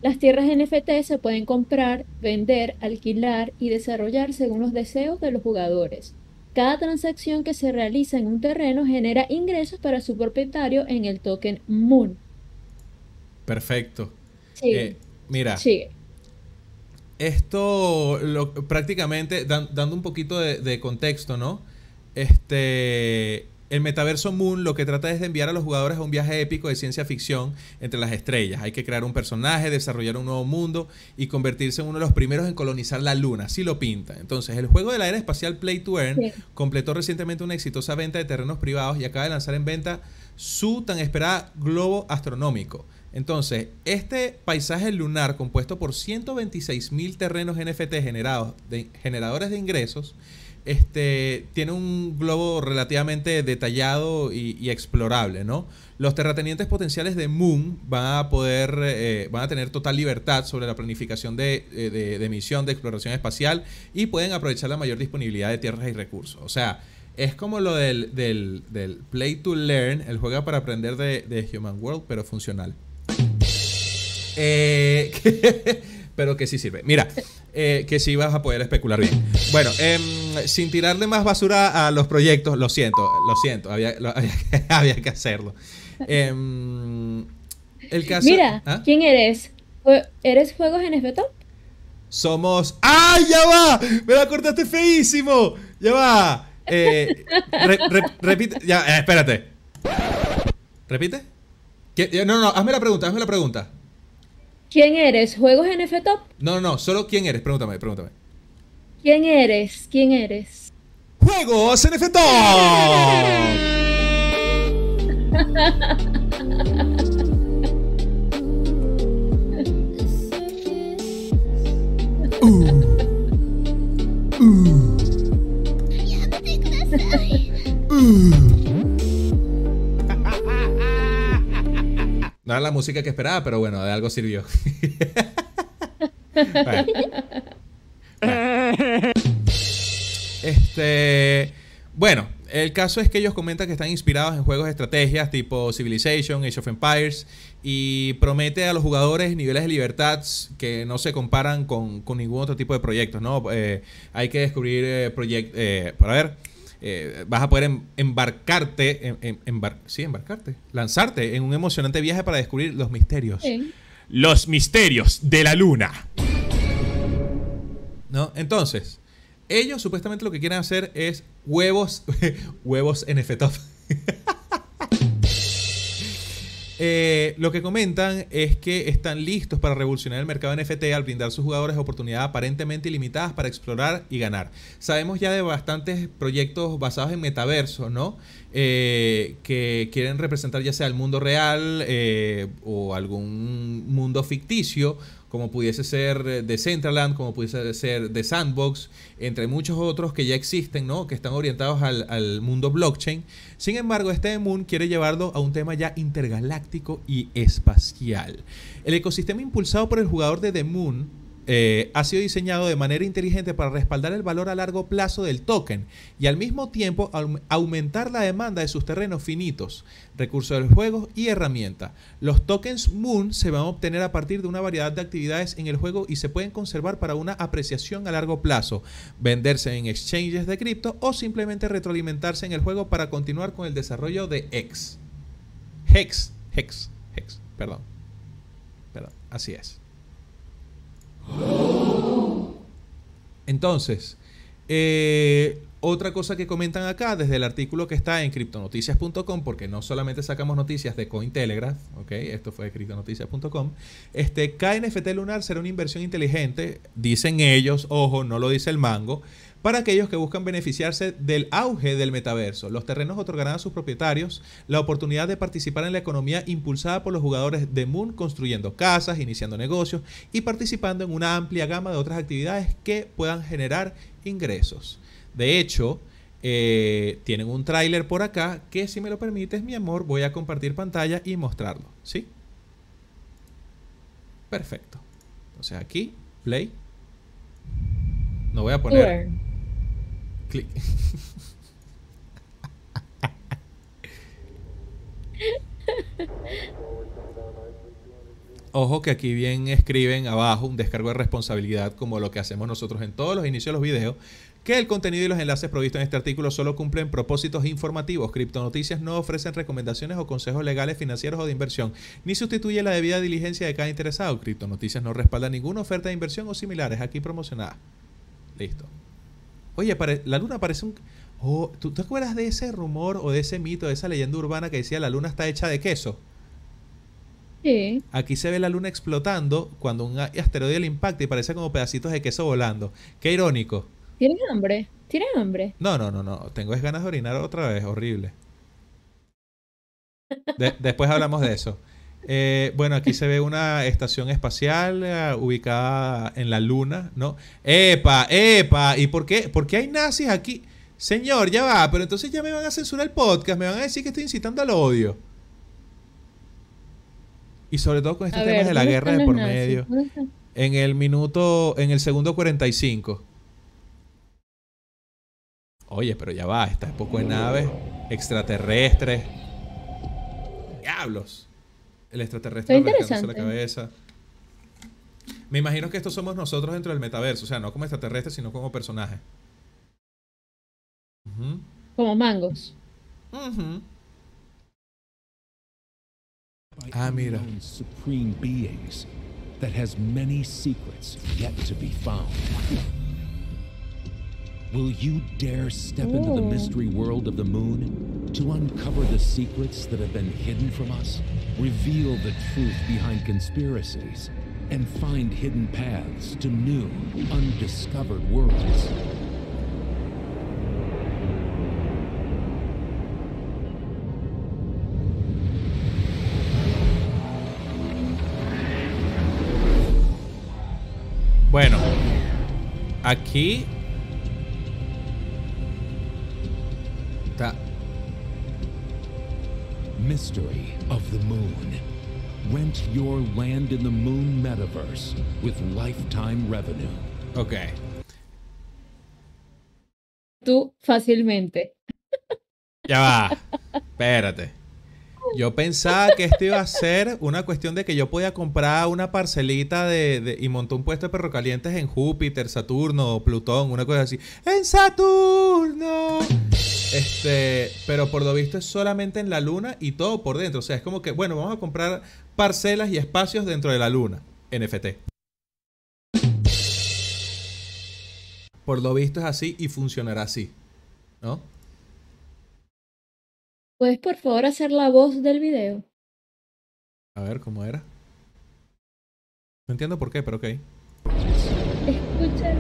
Las tierras NFT se pueden comprar, vender, alquilar y desarrollar según los deseos de los jugadores. Cada transacción que se realiza en un terreno genera ingresos para su propietario en el token Moon. Perfecto. Sigue, Eh, mira, sigue. Esto lo- prácticamente, dan- dando un poquito de, de contexto, ¿no? Este, el metaverso Moon lo que trata es de enviar a los jugadores a un viaje épico de ciencia ficción entre las estrellas. Hay que crear un personaje, desarrollar un nuevo mundo y convertirse en uno de los primeros en colonizar la luna. Así lo pinta. Entonces, el juego de la era espacial Play to Earn Sí. completó recientemente una exitosa venta de terrenos privados y acaba de lanzar en venta su tan esperada globo astronómico. Entonces, este paisaje lunar compuesto por 126 mil terrenos NFT generados generadores de ingresos, este, tiene un globo relativamente detallado y, explorable, ¿no? Los terratenientes potenciales de Moon van a poder, eh, van a tener total libertad sobre la planificación de, eh, de- de misión de exploración espacial y pueden aprovechar la mayor disponibilidad de tierras y recursos. O sea, es como lo del, del- Play to Learn, el juega para aprender de, de Human World, pero funcional. Eh, pero que sí sirve. Mira, eh, que sí vas a poder especular bien. Bueno, em, sin tirarle más basura a los proyectos, lo siento, lo siento, había, lo- había que, había que hacerlo. Em, el caso. Mira, ¿Ah? ¿quién eres? ¿Eres Juegos NFT? Somos. ¡Ay, ya va! ¡Me la cortaste feísimo! ¡Ya va! Eh, re- re- repite. Ya, eh, espérate. ¿Repite? ¿Qué? No, no, hazme la pregunta, hazme la pregunta. ¿Quién eres? ¿Juegos NFT? No, no, no, solo quién eres, pregúntame, pregúntame. ¿Quién eres? ¿Quién eres? ¡Juegos NFT! No era la música que esperaba, pero bueno, de algo sirvió. Bueno. Bueno. Este. Bueno, el caso es que ellos comentan que están inspirados en juegos de estrategias tipo Civilization, Age of Empires, y promete a los jugadores niveles de libertad que no se comparan con, con ningún otro tipo de proyectos, ¿no? Eh, hay que descubrir eh, proyectos. para ver. Eh, vas a poder em- embarcarte, em- em- embar- sí, embarcarte, lanzarte en un emocionante viaje para descubrir los misterios. Sí. Los misterios de la luna. ¿No? Entonces, ellos supuestamente lo que quieren hacer es huevos, huevos NFT. Eh, lo que comentan es que están listos para revolucionar el mercado NFT al brindar a sus jugadores oportunidades aparentemente ilimitadas para explorar y ganar. Sabemos ya de bastantes proyectos basados en metaverso, ¿no? Eh, que quieren representar ya sea el mundo real eh, o algún mundo ficticio, como pudiese ser eh, de Centraland, como pudiese ser de Sandbox, entre muchos otros que ya existen, ¿no? Que están orientados al, al mundo blockchain. Sin embargo, este Moon quiere llevarlo a un tema ya intergaláctico y espacial. El ecosistema impulsado por el jugador de The Moon eh, ha sido diseñado de manera inteligente para respaldar el valor a largo plazo del token y al mismo tiempo aum- aumentar la demanda de sus terrenos finitos, recursos del juego y herramientas. Los tokens Moon se van a obtener a partir de una variedad de actividades en el juego y se pueden conservar para una apreciación a largo plazo, venderse en exchanges de cripto o simplemente retroalimentarse en el juego para continuar con el desarrollo de X. Hex, Hex, Hex, perdón. Perdón, así es. Entonces, eh, otra cosa que comentan acá desde el artículo que está en criptonoticias.com, porque no solamente sacamos noticias de Cointelegraph, ¿ok? Esto fue de criptonoticias.com. Este, KNFT Lunar será una inversión inteligente, dicen ellos, ojo, no lo dice el mango, para aquellos que buscan beneficiarse del auge del metaverso. Los terrenos otorgarán a sus propietarios la oportunidad de participar en la economía impulsada por los jugadores de Moon, construyendo casas, iniciando negocios y participando en una amplia gama de otras actividades que puedan generar ingresos. De hecho, eh, tienen un tráiler por acá que si me lo permites, mi amor, voy a compartir pantalla y mostrarlo. ¿Sí? Perfecto. Entonces aquí, play. No voy a poner... Clic. Ojo que aquí bien escriben abajo un descargo de responsabilidad como lo que hacemos nosotros en todos los inicios de los videos, que el contenido y los enlaces provistos en este artículo solo cumplen propósitos informativos. Criptonoticias no ofrecen recomendaciones o consejos legales, financieros o de inversión, ni sustituye la debida diligencia de cada interesado. Criptonoticias no respalda ninguna oferta de inversión o similares aquí promocionada. Listo. Oye, la luna parece un... Oh, ¿tú te acuerdas de ese rumor o de ese mito, de esa leyenda urbana que decía la luna está hecha de queso? Sí. Aquí se ve la luna explotando cuando un asteroide le impacta y parece como pedacitos de queso volando. Qué irónico. ¿Tienes hambre? ¿Tienes hambre? No, no, no, no. Tengo ganas de orinar otra vez. Horrible. De- después hablamos de eso. Eh, bueno, aquí se ve una estación espacial eh, ubicada en la luna, ¿no? ¡Epa! ¡Epa! ¿Y por qué? ¿Por qué hay nazis aquí? Señor, ya va, pero entonces ya me van a censurar el podcast, me van a decir que estoy incitando al odio. Y sobre todo con estos A temas ver, de la ¿dónde guerra de por medio. En el minuto, en el segundo 45. Oye, pero ya va, esta es poco de naves extraterrestres. Diablos. El extraterrestre rascándose la cabeza. Me imagino que estos somos nosotros dentro del metaverso, o sea, no como extraterrestres, sino como personajes. Como mangos. Ah, mira. supreme beings that has many secrets yet to be found. Will you dare step into the mystery world of the moon to uncover the secrets that have been hidden from us, reveal the truth behind conspiracies, and find hidden paths to new, undiscovered worlds? Bueno, aquí Mystery of the Moon. Rent your land in the Moon Metaverse with lifetime revenue. Ok. Tú fácilmente. Ya va. Espérate. Yo pensaba que esto iba a ser una cuestión de que yo podía comprar una parcelita de, y montar un puesto de perro calientes en Júpiter, Saturno Plutón, una cosa así. ¡En Saturno! Este, pero por lo visto es solamente en la luna y todo por dentro. O sea, es como que, bueno, vamos a comprar parcelas y espacios dentro de la luna. NFT. Por lo visto es así y funcionará así. ¿No? ¿Puedes por favor hacer la voz del video? A ver, ¿cómo era? No entiendo por qué, pero ok. Escucha.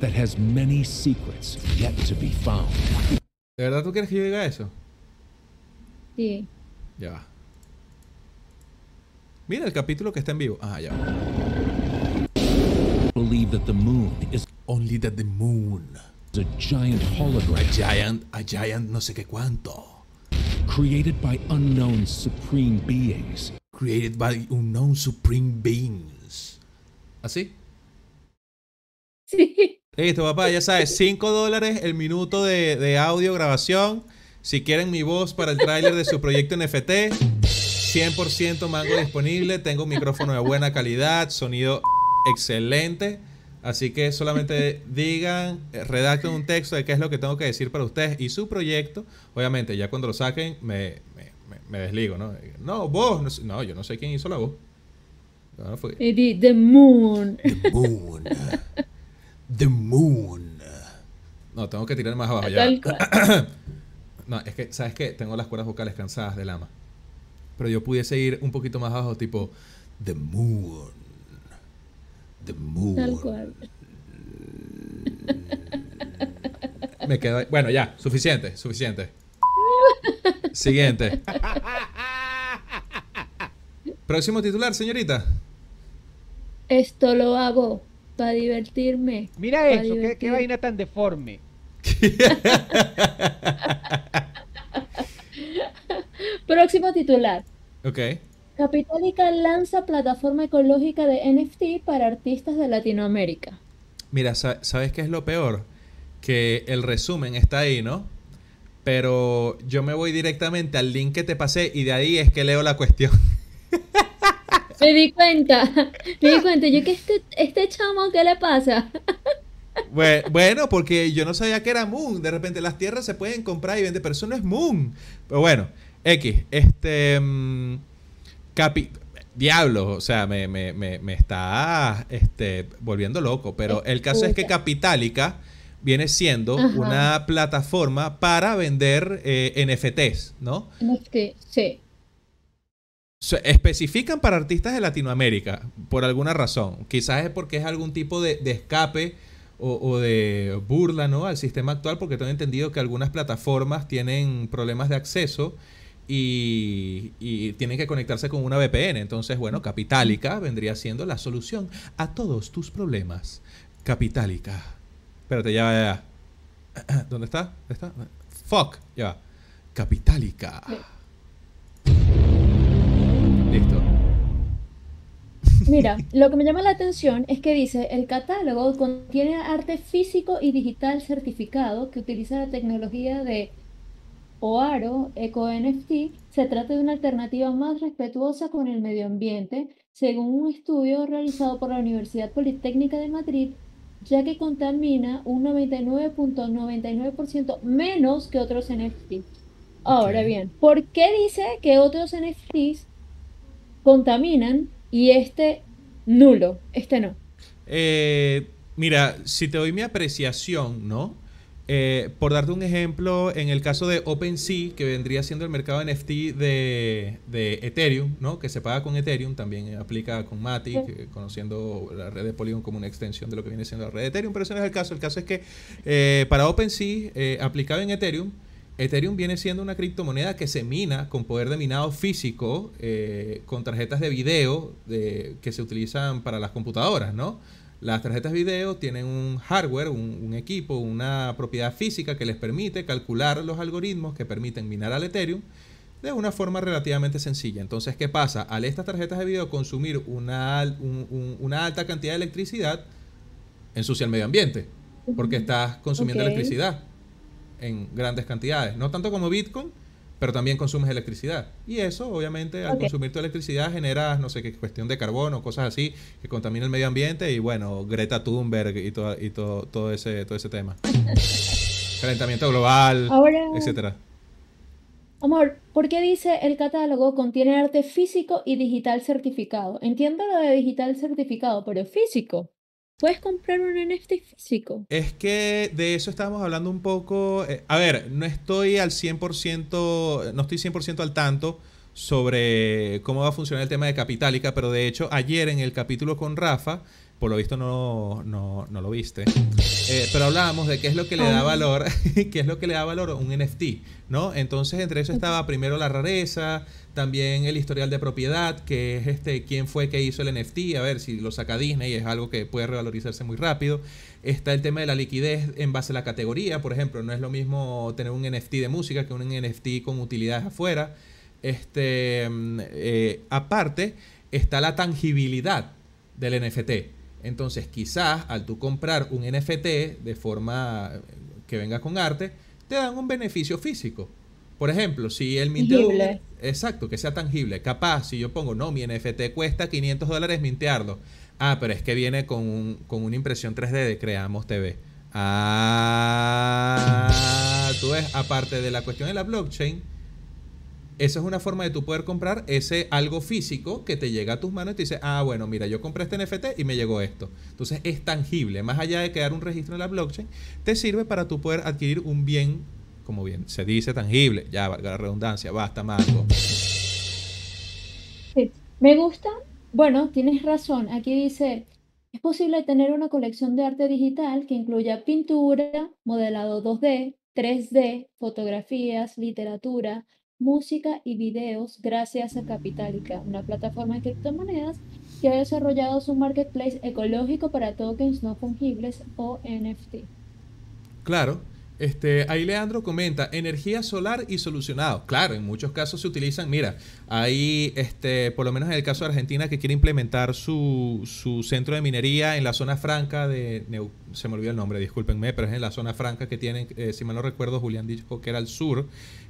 That has many secrets yet to be found. ¿De verdad tú quieres que yo diga eso? Sí. Ya. Mira el capítulo que está en vivo. Ah, ya va. Believe that the moon is Only that the moon. a giant A hologram giant, a giant no sé qué cuánto. created by unknown supreme beings. Created by unknown supreme beings. ¿Así? Sí. Listo, papá, ya sabes, 5 dólares el minuto de, de audio grabación. Si quieren mi voz para el tráiler de su proyecto NFT, 100% mango disponible. Tengo un micrófono de buena calidad, sonido excelente. Así que solamente digan, eh, redacten un texto de qué es lo que tengo que decir para ustedes y su proyecto. Obviamente, ya cuando lo saquen, me, me, me- me desligo, ¿no? No, vos, no, yo no sé quién hizo la voz. No, fue- Y di, The Moon. The moon. The moon. No, tengo que tirar más abajo ya. Tal cual. No, es que, ¿sabes qué? Tengo las cuerdas vocales cansadas del ama. Pero yo pudiese ir un poquito más abajo, tipo The moon. The moon. Tal cual. Me quedo ahí. Bueno, ya, suficiente, suficiente. Siguiente. Próximo titular, señorita. Esto lo hago para divertirme. Mira pa' eso, qué, vaina tan deforme. Próximo titular. Ok. Capitalica lanza plataforma ecológica de NFT para artistas de Latinoamérica. Mira, sa- ¿sabes qué es lo peor? Que el resumen está ahí, ¿no? Pero yo me voy directamente al link que te pasé y de ahí es que leo la cuestión. Me di cuenta, me di cuenta, yo que este, este chamo, ¿qué le pasa? Bue- Bueno, porque yo no sabía que era Moon. De repente las tierras se pueden comprar y vender, pero eso no es Moon. Pero bueno, X, este... mm, capi Diablo, o sea, me, me- me- me está este, volviendo loco. Pero el caso es que. Capitalica viene siendo Ajá. una plataforma para vender eh, NFTs, ¿no? NFT, sí. Se especifican para artistas de Latinoamérica, por alguna razón. Quizás es porque es algún tipo de, de escape o, o de burla ¿no? al sistema actual, porque tengo entendido que algunas plataformas tienen problemas de acceso y, y tienen que conectarse con una VPN. Entonces, bueno, Capitalica vendría siendo la solución a todos tus problemas. Capitalica. Espérate, ya ya. ¿Dónde está? ¿Dónde está? Fuck, ya va. Capitalica. Listo. Mira, lo que me llama la atención es que dice, el catálogo contiene arte físico y digital certificado que utiliza la tecnología de OARO Eco NFT. Se trata de una alternativa más respetuosa con el medio ambiente, según un estudio realizado por la Universidad Politécnica de Madrid, ya que contamina un 99.99% menos que otros NFTs. Ahora bien, ¿por qué dice que otros NFTs contaminan y este nulo, este no? Eh, mira, si te doy mi apreciación, ¿no? Eh, por darte un ejemplo, en el caso de OpenSea, que vendría siendo el mercado NFT de, de Ethereum, ¿no? Que se paga con Ethereum, también aplica con Matic, Sí. eh, conociendo la red de Polygon como una extensión de lo que viene siendo la red de Ethereum, pero ese no es el caso. El caso es que eh, para OpenSea, eh, aplicado en Ethereum, Ethereum viene siendo una criptomoneda que se mina con poder de minado físico, eh, con tarjetas de video de- que se utilizan para las computadoras, ¿no? Las tarjetas de video tienen un hardware, un, un equipo, una propiedad física que les permite calcular los algoritmos que permiten minar al Ethereum de una forma relativamente sencilla. Entonces, ¿qué pasa? Al estas tarjetas de video consumir una, al- un- un- una alta cantidad de electricidad, ensucia el medio ambiente, porque estás consumiendo electricidad en grandes cantidades. No tanto como Bitcoin, pero también consumes electricidad. Y eso, obviamente, al consumir tu electricidad generas, no sé qué, cuestión de carbono, cosas así, que contamina el medio ambiente y bueno, Greta Thunberg y, todo, y todo, todo, ese, todo ese tema. Calentamiento global, Ahora, etcétera. amor, ¿por qué dice el catálogo contiene arte físico y digital certificado? Entiendo lo de digital certificado, pero físico. ¿Puedes comprar un NFT físico? Es que de eso estábamos hablando un poco. eh, a ver, no estoy al 100%, no estoy 100% al tanto sobre cómo va a funcionar el tema de Capitalica, pero de hecho ayer en el capítulo con Rafa, por lo visto no, no, no lo viste, eh, pero hablábamos de qué es lo que le da Ah. valor, qué es lo que le da valor a un NFT, ¿no? Entonces entre eso estaba primero la rareza, también el historial de propiedad, que es este quién fue que hizo el NFT, a ver si lo saca Disney, es algo que puede revalorizarse muy rápido. Está el tema de la liquidez en base a la categoría, por ejemplo, no es lo mismo tener un NFT de música que un NFT con utilidades afuera. Este, eh, aparte, está la tangibilidad del NFT. Entonces, quizás al tú comprar un NFT de forma eh, que venga con arte, te dan un beneficio físico. Por ejemplo, si el. Tangible. Exacto, que sea tangible. Capaz, si yo pongo, no, mi NFT cuesta 500 dólares mintearlo. Ah, pero es que viene con, un- con una impresión 3D de Creamos TV. Ah, tú ves, aparte de la cuestión de la blockchain, esa es una forma de tú poder comprar ese algo físico que te llega a tus manos y te dice, ah, bueno, mira, yo compré este NFT y me llegó esto. Entonces es tangible, más allá de quedar un registro en la blockchain, te sirve para tú poder adquirir un bien, como bien se dice, tangible, ya valga la redundancia, basta, Marco. Sí. Me gusta, bueno, tienes razón. Aquí dice, es posible tener una colección de arte digital que incluya pintura, modelado 2D, 3D, fotografías, literatura, música y videos gracias a Capitalica, una plataforma de criptomonedas que ha desarrollado su marketplace ecológico para tokens no fungibles o NFT. Claro. Este, ahí Leandro comenta, energía solar y solucionado. Claro, en muchos casos se utilizan, mira, hay, este, por lo menos en el caso de Argentina, que quiere implementar su, su centro de minería en la zona franca de, se me olvidó el nombre, discúlpenme, pero es en la zona franca que tienen, eh, si mal no recuerdo, Julián dijo que era al sur,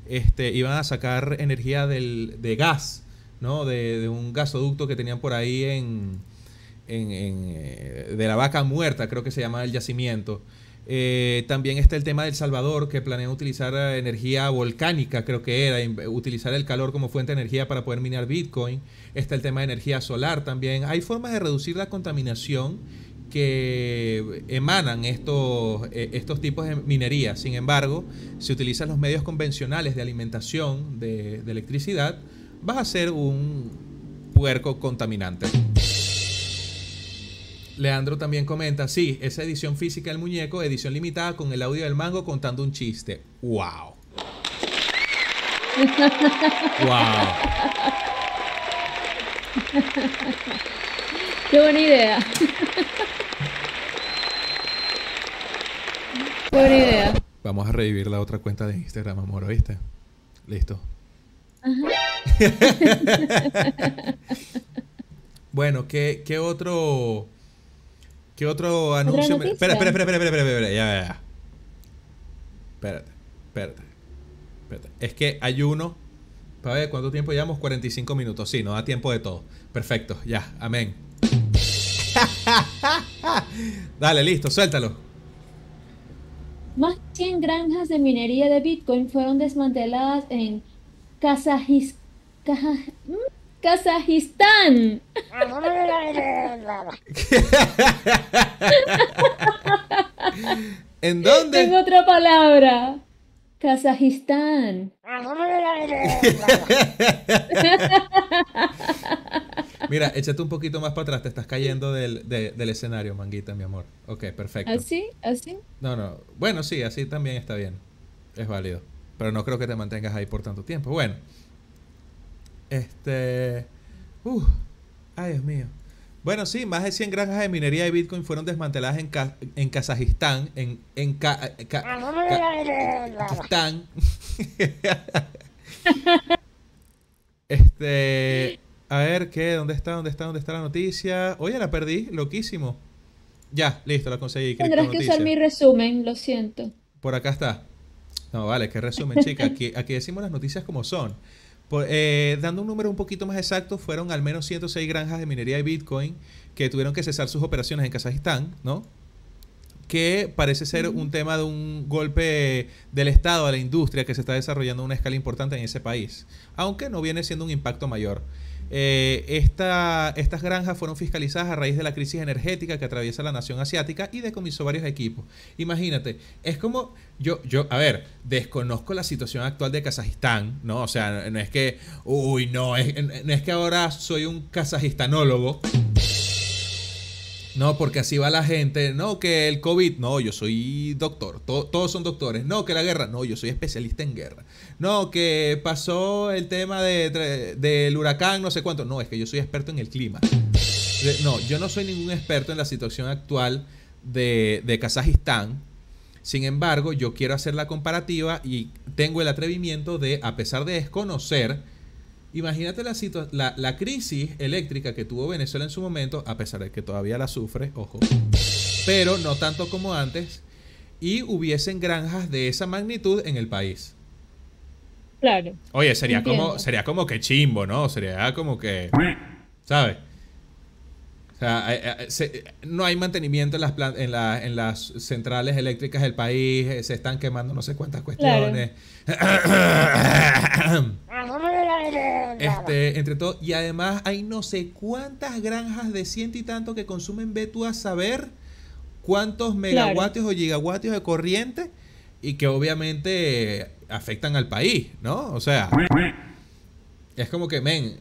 este, iban a sacar energía del, de gas, ¿no? De, de un gasoducto que tenían por ahí en, en- en, eh, de la vaca muerta, creo que se llama el yacimiento. Eh, también está el tema del Salvador, que planea utilizar eh, energía volcánica, creo que era, utilizar el calor como fuente de energía para poder minar Bitcoin. Está el tema de energía solar también. Hay formas de reducir la contaminación que emanan estos, eh, estos tipos de minería. Sin embargo, si utilizas los medios convencionales de alimentación de, de electricidad, vas a ser un puerco contaminante. Leandro también comenta, sí, esa edición física del muñeco, edición limitada con el audio del mango contando un chiste. ¡Wow! ¡Wow! Qué buena idea. Qué buena idea. Vamos a revivir la otra cuenta de Instagram, amor, ¿oíste? Listo. bueno, ¿qué, qué otro... ¿Qué otro anuncio? me- noticia? Espera, espera, espera, espera, espera, espera, ya, ya, ya. Espérate, espérate, espérate. Es que hay uno... Para ver cuánto tiempo llevamos, 45 minutos. Sí, nos da tiempo de todo. Perfecto, ya, amén. Dale, listo, suéltalo. Más de 100 granjas de minería de Bitcoin fueron desmanteladas en Kazajis- Kaja- mm, Kazajistán. ¿En dónde? Tengo otra palabra. Kazajistán. Mira, échate un poquito más para atrás, te estás cayendo del, de- del escenario, manguita, mi amor. Ok, perfecto. ¿Así? ¿Así? No, no. Bueno, sí, así también está bien. Es válido. Pero no creo que te mantengas ahí por tanto tiempo. Bueno. Este... Uh, ay, Dios mío. Bueno, sí, más de 100 granjas de minería de Bitcoin fueron desmanteladas en, Ka- en Kazajistán, en, en Ka- Ka- Ka- Kazajistán. este, a ver, ¿qué? ¿Dónde está? ¿Dónde está? ¿Dónde está la noticia? Oye, la perdí, loquísimo. Ya, listo, la conseguí. Tendrás que usar mi resumen, lo siento. Por acá está. No, vale, qué resumen, chica. Aquí, aquí decimos las noticias como son. Por- eh, dando un número un poquito más exacto, fueron al menos 106 granjas de minería de Bitcoin que tuvieron que cesar sus operaciones en Kazajistán, ¿no? Que parece ser un tema de un golpe del Estado a la industria que se está desarrollando a una escala importante en ese país, aunque no viene siendo un impacto mayor. Eh, esta- estas granjas fueron fiscalizadas a raíz de la crisis energética que atraviesa la nación asiática y decomisó varios equipos. Imagínate, es como yo, yo, a ver, desconozco la situación actual de Kazajistán, ¿no? O sea, no es que, uy, no, no es que ahora soy un kazajistanólogo. No, porque así va la gente. No, que el COVID. No, yo soy doctor. To- todos son doctores. No, que la guerra. No, yo soy especialista en guerra. No, que pasó el tema de, de- del huracán, no sé cuánto. No, es que yo soy experto en el clima. No, yo no soy ningún experto en la situación actual de, de Kazajistán. Sin embargo, yo quiero hacer la comparativa y tengo el atrevimiento de, a pesar de desconocer, Imagínate la, situa- la, la crisis eléctrica que tuvo Venezuela en su momento, a pesar de que todavía la sufre, ojo, pero no tanto como antes, y hubiesen granjas de esa magnitud en el país. Claro. Oye, sería como, sería como que chimbo, ¿no? Sería como que, ¿sabes? O sea, eh, eh, se- no hay mantenimiento en las, plan- en, la- en las centrales eléctricas del país, eh, se están quemando no sé cuántas cuestiones. Este, entre todo, y además hay no sé cuántas granjas de ciento y tanto que consumen, ve tú a saber cuántos megawatios o gigawatios de corriente y que obviamente afectan al país, ¿no? O sea, es como que, men,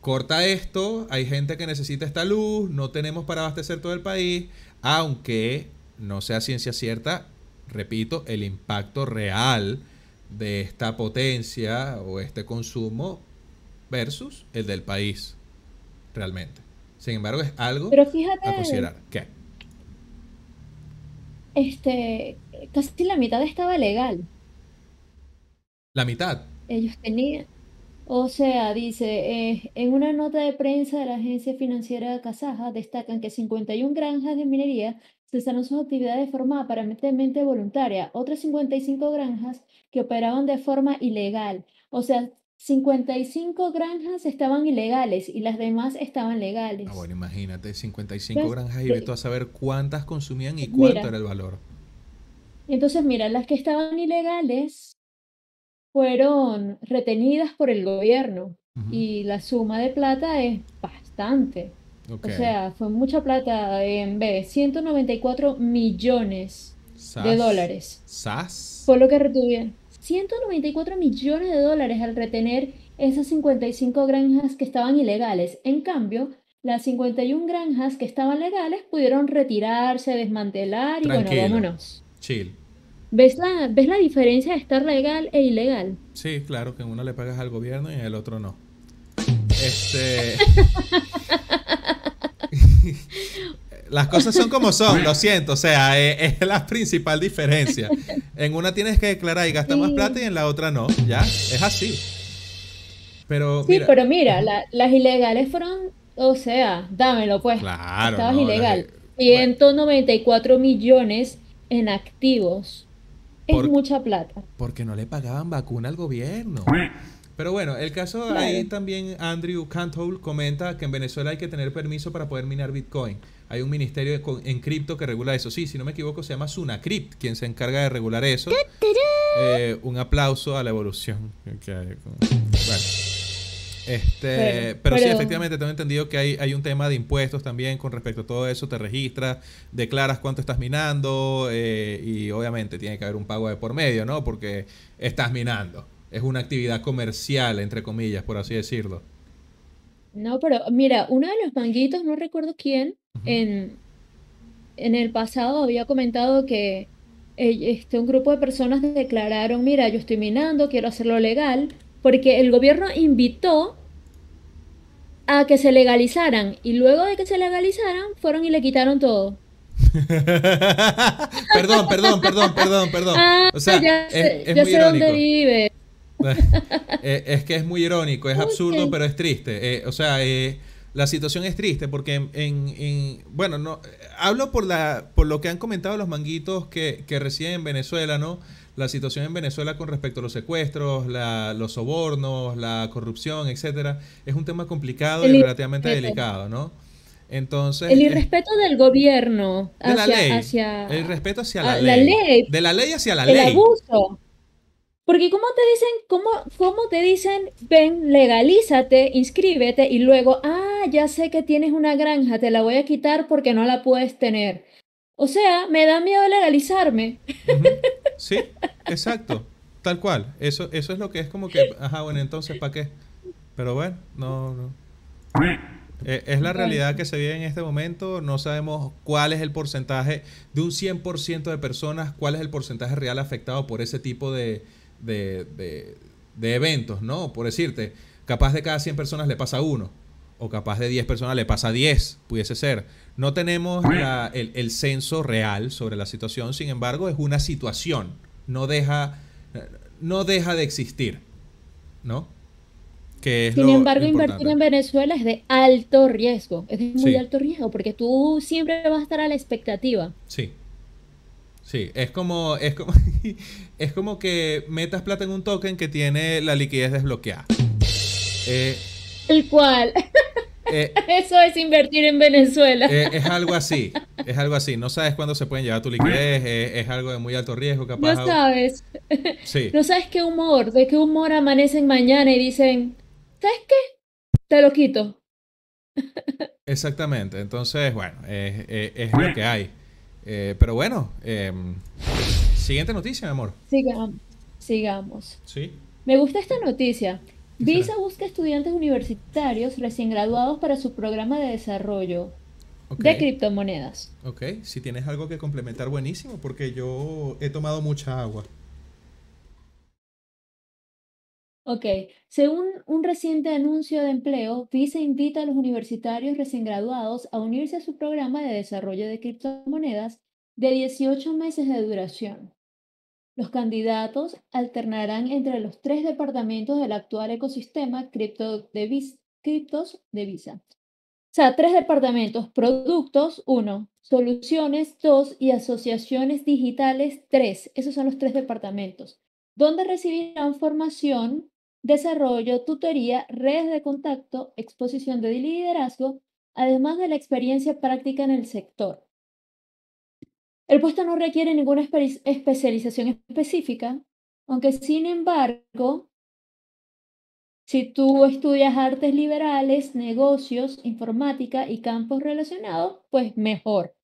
corta esto, hay gente que necesita esta luz, no tenemos para abastecer todo el país, aunque no sea ciencia cierta, repito, el impacto real de esta potencia o este consumo versus el del país, realmente. Sin embargo, es algo Pero fíjate, a considerar. ¿Qué? este, casi la mitad estaba legal. La mitad. Ellos tenían, o sea, dice, eh, en una nota de prensa de la agencia financiera Kazaja destacan que 51 granjas de minería cesaron sus actividades de forma aparentemente voluntaria, otras 55 granjas que operaban de forma ilegal. O sea, 55 granjas estaban ilegales y las demás estaban legales. Ah, bueno, imagínate, 55 Pues, granjas y eh, ve tú a saber cuántas consumían y cuánto Mira. era el valor. Entonces, mira, las que estaban ilegales fueron retenidas por el gobierno y la suma de plata es bastante. O sea, fue mucha plata en B, 194 millones de dólares. Sas. Fue lo que retuvieron. 194 millones de dólares al retener esas 55 granjas que estaban ilegales. En cambio, las 51 granjas que estaban legales pudieron retirarse, desmantelar y bueno, vámonos. Chill. ¿Ves la, ¿Ves la diferencia de estar legal e ilegal? Sí, claro, que en uno le pagas al gobierno y en el otro no. Este. Las cosas son como son, lo siento, o sea, eh, es, la principal diferencia. En una tienes que declarar y gastar más plata y en la otra no, ¿ya? Es así. Pero Sí, mira, pero mira, la- las ilegales fueron, o sea, dámelo pues. Claro, Estabas no, ilegal. las- 194 millones en activos. Es Por- mucha plata. porque no le pagaban vacuna al gobierno. Pero bueno, el caso Claro. ahí también Andrew Cantoul comenta que en Venezuela hay que tener permiso para poder minar Bitcoin. Hay un ministerio de en cripto que regula eso. Sí, si no me equivoco, se llama Sunacrypt, quien se encarga de regular eso. Eh, un aplauso a la evolución. Bueno. Este, pero, sí, efectivamente tengo entendido que hay, hay un tema de impuestos también con respecto a todo eso. Te registras, declaras cuánto estás minando eh, y obviamente tiene que haber un pago de por medio, ¿no? Porque estás minando. Es una actividad comercial, entre comillas, por así decirlo. No, pero mira, uno de los manguitos, no recuerdo quién, en, en el pasado había comentado que eh, este, un grupo de personas declararon, mira, yo estoy minando, quiero hacerlo legal, porque el gobierno invitó a que se legalizaran y luego de que se legalizaran, fueron y le quitaron todo. perdón, perdón, perdón, perdón, perdón. Ah, o sea, ya sé, es ya muy sé dónde vive. Eh, es que es muy irónico, es absurdo, pero es triste. Eh, o sea, eh, la situación es triste porque en, en- en- bueno, no hablo por la por lo que han comentado los manguitos que, que residen en Venezuela, ¿no? La situación en Venezuela con respecto a los secuestros, la- los sobornos, la corrupción, etcétera, es un tema complicado El y relativamente delicado, ¿no? Entonces, El es- irrespeto del gobierno de la hacia, ley, hacia el respeto hacia a la la ley, de la ley hacia la el ley. abuso. Porque ¿cómo te dicen, cómo, cómo te dicen, ven, legalízate, inscríbete y luego, ah, ya sé que tienes una granja, te la voy a quitar porque no la puedes tener. O sea, me da miedo legalizarme. Sí, exacto. Tal cual. Eso, eso es lo que es como que, ajá, bueno, entonces, ¿para qué? Pero bueno, no, no. Eh, es la realidad que se vive en este momento. No sabemos cuál es el porcentaje de un 100% de personas, cuál es el porcentaje real afectado por ese tipo de, de, de- de eventos, ¿no? Por decirte, capaz de cada 100 personas le pasa uno, o capaz de 10 personas le pasa 10, pudiese ser. No tenemos la- el, el censo real sobre la situación, sin embargo, es una situación. No deja, no deja de existir, ¿no? Que es Sin lo embargo, importante. invertir en Venezuela es de alto riesgo, es de muy Sí. alto riesgo, porque tú siempre vas a estar a la expectativa. Sí. Sí, es como, es como, es como que metas plata en un token que tiene la liquidez desbloqueada. Eh, El cual, eh, eso es invertir en Venezuela. eh, es algo así, es algo así. No sabes cuándo se pueden llevar tu liquidez, eh, es algo de muy alto riesgo, capaz. No sabes. Sí, No sabes qué humor, de qué humor amanecen mañana y dicen, ¿sabes qué? Te lo quito. Exactamente. Entonces, bueno, es, es- es lo que hay. Eh, pero bueno, em, siguiente noticia, mi amor. Sigamos. Sigamos. Sí. Me gusta esta noticia. ¿Qué Visa busca estudiantes universitarios recién graduados para su programa de desarrollo de criptomonedas. Ok, si tienes algo que complementar, buenísimo, porque yo he tomado mucha agua. Ok, según un reciente anuncio de empleo, Visa invita a los universitarios recién graduados a unirse a su programa de desarrollo de criptomonedas de 18 meses de duración. Los candidatos alternarán entre los tres departamentos del actual ecosistema cripto de criptos de Visa. O sea, tres departamentos, productos, uno, soluciones, dos, y asociaciones digitales, tres. Esos son los tres departamentos, donde recibirán formación, desarrollo, tutoría, redes de contacto, exposición de liderazgo, además de la experiencia práctica en el sector. El puesto no requiere ninguna espe- especialización específica, aunque sin embargo, si tú estudias artes liberales, negocios, informática y campos relacionados, pues mejor.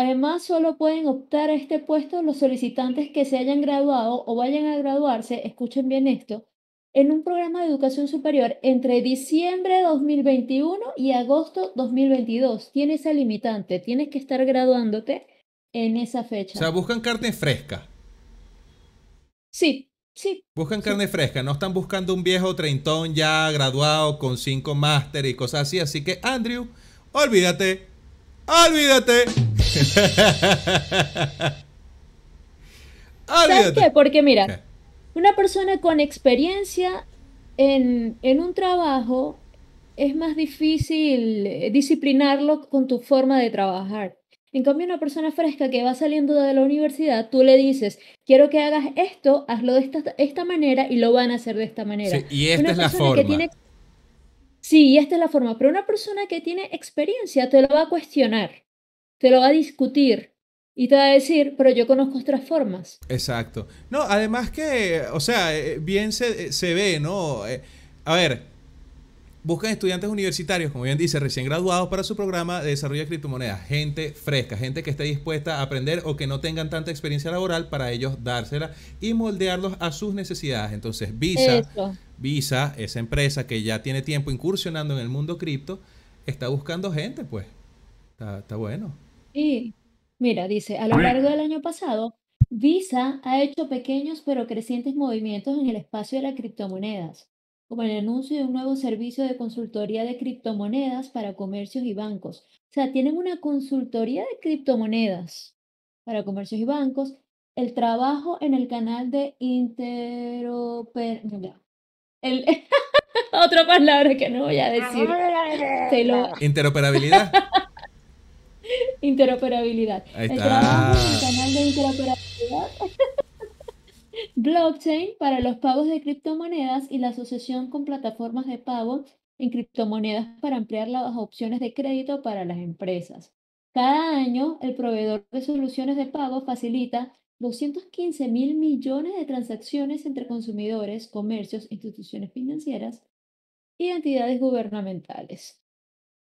Además, solo pueden optar a este puesto los solicitantes que se hayan graduado o vayan a graduarse, escuchen bien esto, en un programa de educación superior entre diciembre de 2021 y agosto 2022. Tiene esa limitante, tienes que estar graduándote en esa O fecha. sea, buscan carne fresca. Sí, sí, Buscan carne fresca, no están buscando un viejo treintón ya graduado con cinco máster y cosas así. Así que, Andrew, olvídate. Olvídate. ¿Sabes qué? Porque mira, ¿Qué? una persona con experiencia en, en un trabajo es más difícil eh, disciplinarlo con tu forma de trabajar. En cambio, una persona fresca que va saliendo de la universidad, tú le dices, quiero que hagas esto, hazlo de esta, esta manera y lo van a hacer de esta manera. Sí, y esta Una es la que forma. tiene- Sí, esta es la forma, pero una persona que tiene experiencia te lo va a cuestionar, te lo va a discutir y te va a decir, pero yo conozco otras formas. Exacto. No, además que, o sea, eh, bien se, se ve, ¿no? Eh, a ver, buscan estudiantes universitarios, como bien dice, recién graduados para su programa de desarrollo de criptomonedas. Gente fresca, gente que esté dispuesta a aprender o que no tengan tanta experiencia laboral para ellos dársela y moldearlos a sus necesidades. Entonces, Visa, Eso. Visa, esa empresa que ya tiene tiempo incursionando en el mundo cripto, está buscando gente, pues. Está, está bueno. Y mira, dice, a lo largo del año pasado, Visa ha hecho pequeños pero crecientes movimientos en el espacio de las criptomonedas, como el anuncio de un nuevo servicio de consultoría de criptomonedas para comercios y bancos. O sea, tienen una consultoría de criptomonedas para comercios y bancos, el trabajo en el canal de interoperabilidad. El... Otra palabra que no voy a decir. Te lo, Interoperabilidad. Interoperabilidad. Ahí El está. trabajo en el canal de interoperabilidad. Blockchain para los pagos de criptomonedas y la asociación con plataformas de pago en criptomonedas para ampliar las opciones de crédito para las empresas. Cada año, el proveedor de soluciones de pago facilita 215 mil millones de transacciones entre consumidores, comercios, instituciones financieras y entidades gubernamentales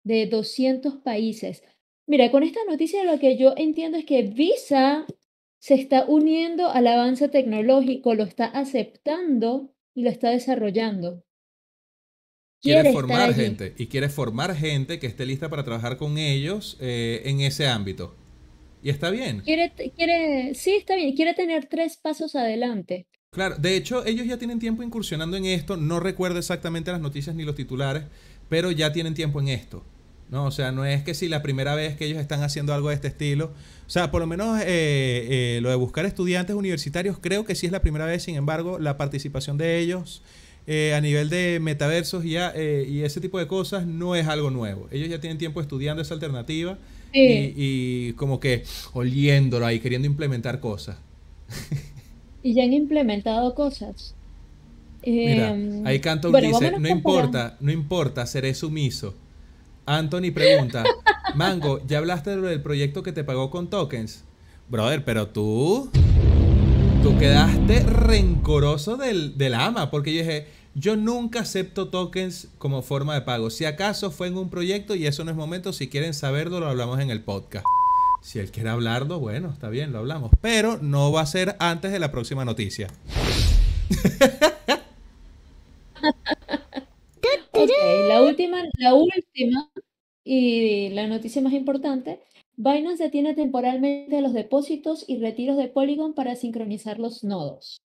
de 200 países. Mira, con esta noticia lo que yo entiendo es que Visa se está uniendo al avance tecnológico, lo está aceptando y lo está desarrollando. quiere formar gente y quiere formar gente que esté lista para trabajar con ellos eh, en ese ámbito. Y está bien. Quiere, quiere, sí, está bien, quiere tener tres pasos adelante. Claro, de hecho, ellos ya tienen tiempo incursionando en esto. No recuerdo exactamente las noticias ni los titulares, pero ya tienen tiempo en esto. ¿No? O sea, no es que si la primera vez que ellos están haciendo algo de este estilo. O sea, por lo menos eh, eh, lo de buscar estudiantes universitarios, creo que sí es la primera vez. Sin embargo, la participación de ellos eh, a nivel de metaversos y, y ese tipo de cosas no es algo nuevo. Ellos ya tienen tiempo estudiando esa alternativa y, y como que oliéndolo ahí, queriendo implementar cosas. Y ya han implementado cosas. Mira, Em, ahí Cantor bueno, dice, vámonos no importa, no importa, seré sumiso. Anthony pregunta, Mango, ¿ya hablaste del proyecto que te pagó con tokens? Brother, pero tú, tú quedaste rencoroso del, del ama, porque yo dije, Yo nunca acepto tokens como forma de pago. Si acaso fue en un proyecto y eso no es momento, si quieren saberlo, lo hablamos en el podcast. Si él quiere hablarlo, bueno, está bien, lo hablamos. Pero no va a ser antes de la próxima noticia. Ok, la última, la última y la noticia más importante. Binance detiene temporalmente los depósitos y retiros de Polygon para sincronizar los nodos.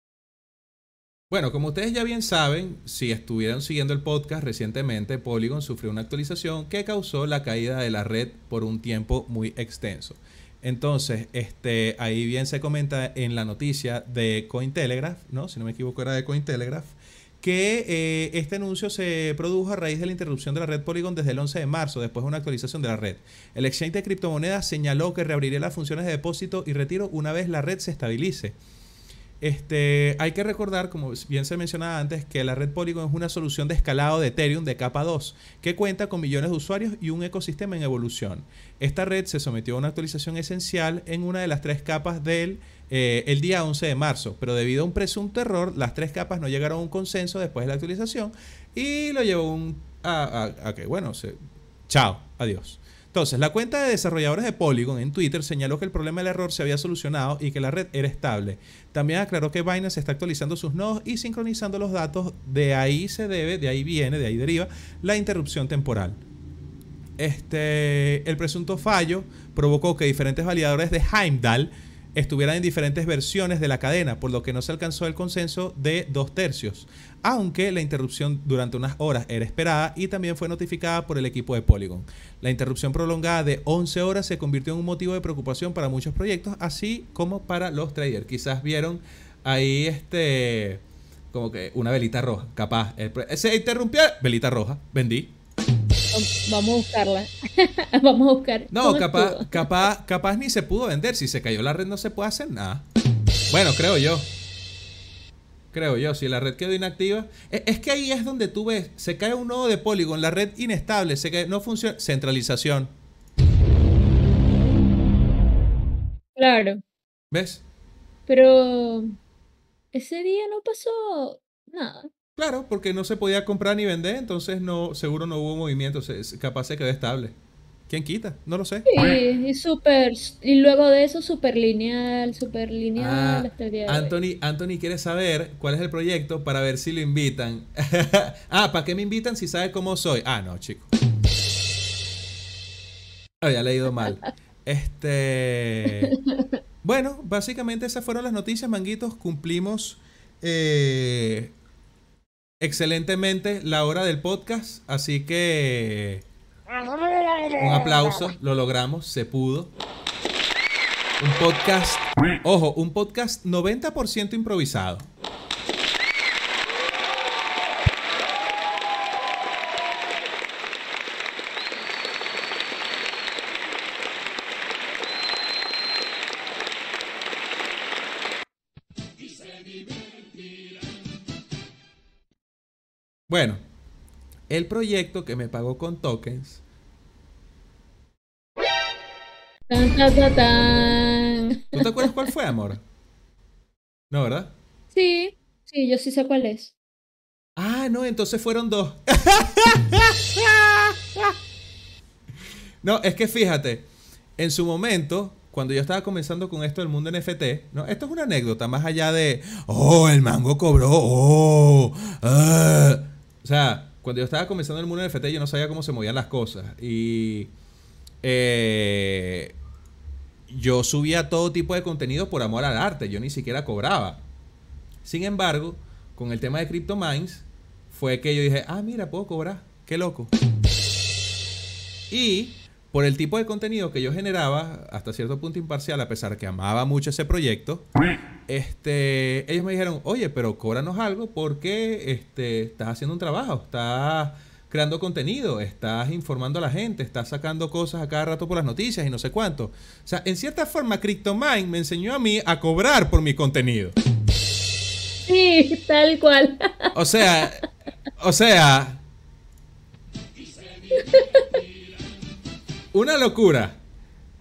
Bueno, como ustedes ya bien saben, si estuvieron siguiendo el podcast recientemente, Polygon sufrió una actualización que causó la caída de la red por un tiempo muy extenso. Entonces, este, ahí bien se comenta en la noticia de Cointelegraph, ¿no? Si no me equivoco era de Cointelegraph, que eh, este anuncio se produjo a raíz de la interrupción de la red Polygon desde el 11 de marzo, después de una actualización de la red. El exchange de criptomonedas señaló que reabriría las funciones de depósito y retiro una vez la red se estabilice. Este, hay que recordar, como bien se mencionaba antes, que la red Polygon es una solución de escalado de Ethereum de capa 2, que cuenta con millones de usuarios y un ecosistema en evolución. Esta red se sometió a una actualización esencial en una de las tres capas del eh, el día 11 de marzo, pero debido a un presunto error, las tres capas no llegaron a un consenso después de la actualización y lo llevó un, a, que, bueno, chao, adiós. Entonces, la cuenta de desarrolladores de Polygon en Twitter señaló que el problema del error se había solucionado y que la red era estable. También aclaró que Binance está actualizando sus nodos y sincronizando los datos. De ahí se debe, de ahí viene, de ahí deriva la interrupción temporal. Este, el presunto fallo provocó que diferentes validadores de Heimdall estuvieran en diferentes versiones de la cadena, por lo que no se alcanzó el consenso de dos tercios, aunque la interrupción durante unas horas era esperada y también fue notificada por el equipo de Polygon. La interrupción prolongada de 11 horas se convirtió en un motivo de preocupación para muchos proyectos, así como para los traders. Quizás vieron ahí este como que una velita roja, capaz. se interrumpió, velita roja, vendí. Vamos a buscarla. Vamos a buscar. No, capaz, capaz, capaz ni se pudo vender. Si se cayó la red no se puede hacer nada. Bueno, creo yo. Creo yo, si la red quedó inactiva. Es, es que ahí es donde tú ves, se cae un nodo de Polygon, la red inestable, se cae, no funciona. Centralización. Claro. ¿Ves? Pero ese día no pasó nada. Claro, porque no se podía comprar ni vender, entonces no, seguro no hubo movimiento, se, capaz se quedó estable. ¿Quién quita? No lo sé. Sí, y super, y luego de eso super lineal, super lineal Ah. Anthony, Anthony quiere saber cuál es el proyecto para ver si lo invitan. ah, ¿para qué me invitan si sabe cómo soy? Ah, no, chico. Había leído mal. Este. Bueno, básicamente esas fueron las noticias, manguitos. Cumplimos eh, excelentemente la hora del podcast. Así que. Un aplauso, lo logramos, se pudo. Un podcast, ojo, un podcast 90% improvisado. Bueno, el proyecto que me pagó con tokens Tan, tan, tan, tan. ¿Tú te acuerdas cuál fue, amor? No, ¿verdad? Sí, sí, yo sí sé cuál es. Ah, no, entonces fueron dos. no, es que fíjate, en su momento, cuando yo estaba comenzando con esto del mundo NFT, ¿no? Esto es una anécdota, más allá de, oh, el mango cobró, oh, ah". O sea, cuando yo estaba comenzando en el mundo NFT, yo no sabía cómo se movían las cosas. Y eh, yo subía todo tipo de contenido por amor al arte, yo ni siquiera cobraba. Sin embargo, con el tema de CryptoMines, fue que yo dije, ah, mira, puedo cobrar, qué loco. Y por el tipo de contenido que yo generaba, hasta cierto punto imparcial, a pesar que amaba mucho ese proyecto, este, ellos me dijeron, oye, pero cóbranos algo porque este, estás haciendo un trabajo, estás creando contenido, estás informando a la gente, estás sacando cosas a cada rato por las noticias y no sé cuánto. O sea, en cierta forma, CryptoMine me enseñó a mí a cobrar por mi contenido. Sí, tal cual. O sea, o sea. Una locura.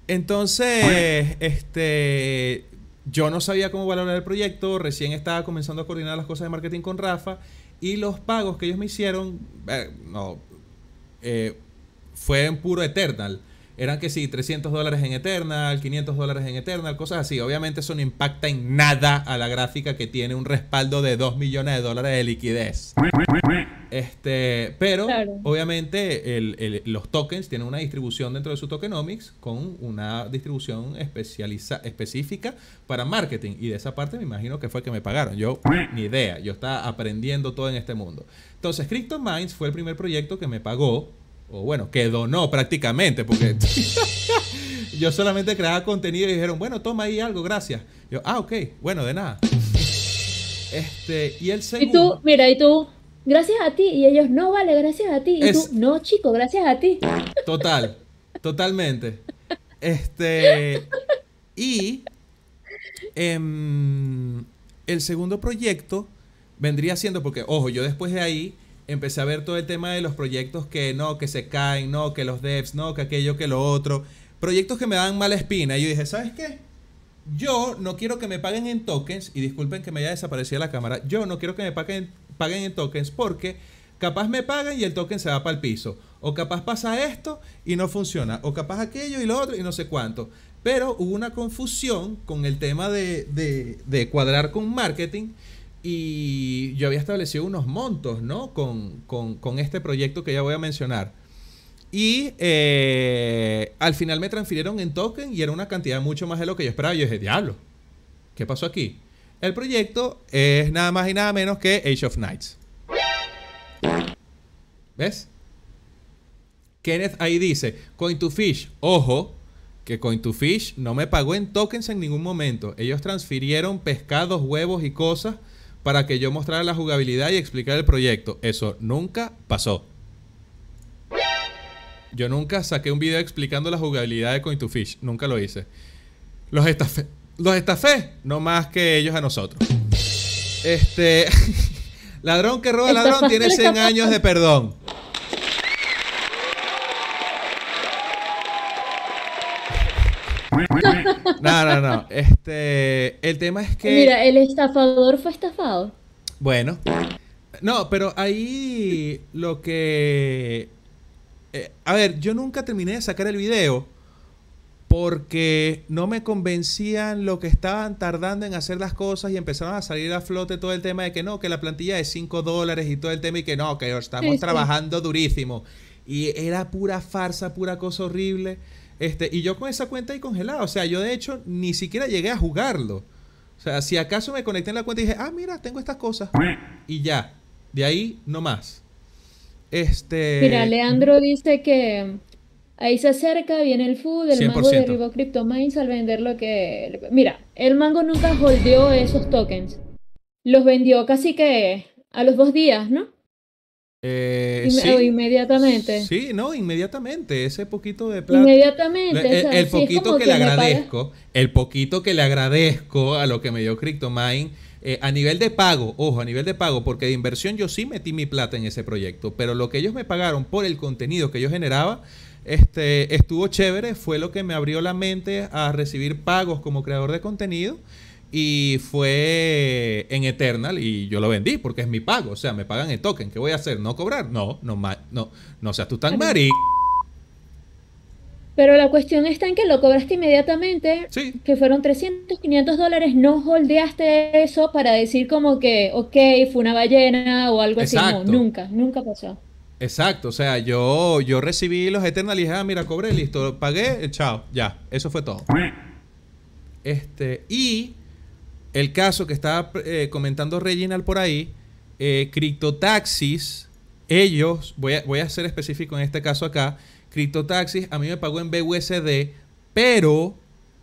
Entonces, este. Yo no sabía cómo valorar el proyecto, recién estaba comenzando a coordinar las cosas de marketing con Rafa Y los pagos que ellos me hicieron, eh, no, eh, fue en puro Eternal. Eran que sí, 300 dólares en Eternal, 500 dólares en Eternal, cosas así. Obviamente eso no impacta en nada a la gráfica que tiene un respaldo de 2 millones de dólares de liquidez. Este, pero Claro. obviamente el- el- los tokens tienen una distribución dentro de su tokenomics con una distribución especializa específica para marketing. Y de esa parte me imagino que fue que me pagaron. Yo ni idea. Yo estaba aprendiendo todo en este mundo. Entonces, CryptoMinds fue el primer proyecto que me pagó. O bueno, que donó prácticamente. Porque yo solamente creaba contenido y dijeron, bueno, toma ahí algo, gracias. Yo, ah, ok, bueno, de nada. Este, y el Y segundo. tú, mira, y tú, gracias a ti. Y ellos, no vale, gracias a ti. Y Es- tú, no, chico, gracias a ti. Total, totalmente. Este. Y. em, el segundo proyecto vendría siendo, porque, ojo, yo después de ahí empecé a ver todo el tema de los proyectos que no, que se caen, no, que los devs, no, que aquello, que lo otro. Proyectos que me dan mala espina. Y yo dije, ¿sabes qué? Yo no quiero que me paguen en tokens, y disculpen que me haya desaparecido la cámara, yo no quiero que me paguen, paguen en tokens porque capaz me pagan y el token se va para el piso. O capaz pasa esto y no funciona. O capaz aquello y lo otro y no sé cuánto. Pero hubo una confusión con el tema de, de- de cuadrar con marketing y yo había establecido unos montos, ¿no? Con, con- con este proyecto que ya voy a mencionar. Y eh, al final me transfirieron en token y era una cantidad mucho más de lo que yo esperaba. Yo dije, diablo, ¿qué pasó aquí? El proyecto es nada más y nada menos que Age of Knights. ¿Ves? Kenneth ahí dice, Coin2Fish, ojo, que Coin2Fish no me pagó en tokens en ningún momento. Ellos transfirieron pescados, huevos y cosas para que yo mostrara la jugabilidad y explicara el proyecto. Eso nunca pasó. Yo nunca saqué un video explicando la jugabilidad de Coin2Fish. Nunca lo hice. Los estafé. Los estafé, no más que ellos a nosotros. Este. ladrón que roba ladrón tiene al 100 estafa- años de perdón. No, no, no. Este. El tema es que. Mira, el estafador fue estafado. Bueno. No, pero ahí lo que... eh, a ver, yo nunca terminé de sacar el video porque no me convencían lo que estaban tardando en hacer las cosas y empezaron a salir a flote todo el tema de que no, que la plantilla es 5 dólares y todo el tema y que no, que estamos Sí, sí. trabajando durísimo. Y era pura farsa, pura cosa horrible. Este, y yo con esa cuenta ahí congelada. O sea, yo de hecho ni siquiera llegué a jugarlo. O sea, si acaso me conecté en la cuenta y dije, ah, mira, tengo estas cosas. Y ya. De ahí no más. Este. Mira, Leandro dice que ahí se acerca, viene el food, el mango 100%. derribó CryptoMines al vender lo que... Mira, el mango nunca holdeó esos tokens. Los vendió casi que a los dos días, ¿no? Eh, Inme- sí. o inmediatamente. Sí, no, inmediatamente. Ese poquito de plata. Inmediatamente. El, poquito que le agradezco, el poquito que le agradezco a lo que me dio CryptoMine, eh, a nivel de pago, ojo, a nivel de pago, porque de inversión yo sí metí mi plata en ese proyecto, pero lo que ellos me pagaron por el contenido que yo generaba, este, estuvo chévere, fue lo que me abrió la mente a recibir pagos como creador de contenido. Y fue en Eternal y yo lo vendí porque es mi pago. O sea, me pagan el token. ¿Qué voy a hacer? ¿No cobrar? No, no, no, no seas tú tan marico. Pero la cuestión está en que lo cobraste inmediatamente, Sí. que fueron 300, 500 dólares, no holdeaste eso para decir como que, ok, fue una ballena o algo así. No, nunca, nunca pasó. Exacto, o sea, yo, yo recibí los Eternal y dije, ah, mira, cobré, listo, pagué, chao, ya, eso fue todo. Este, y el caso que estaba eh, comentando Reginald por ahí, eh, Cryptotaxis, ellos, voy a, voy a ser específico en este caso acá, Cryptotaxis a mí me pagó en BUSD, pero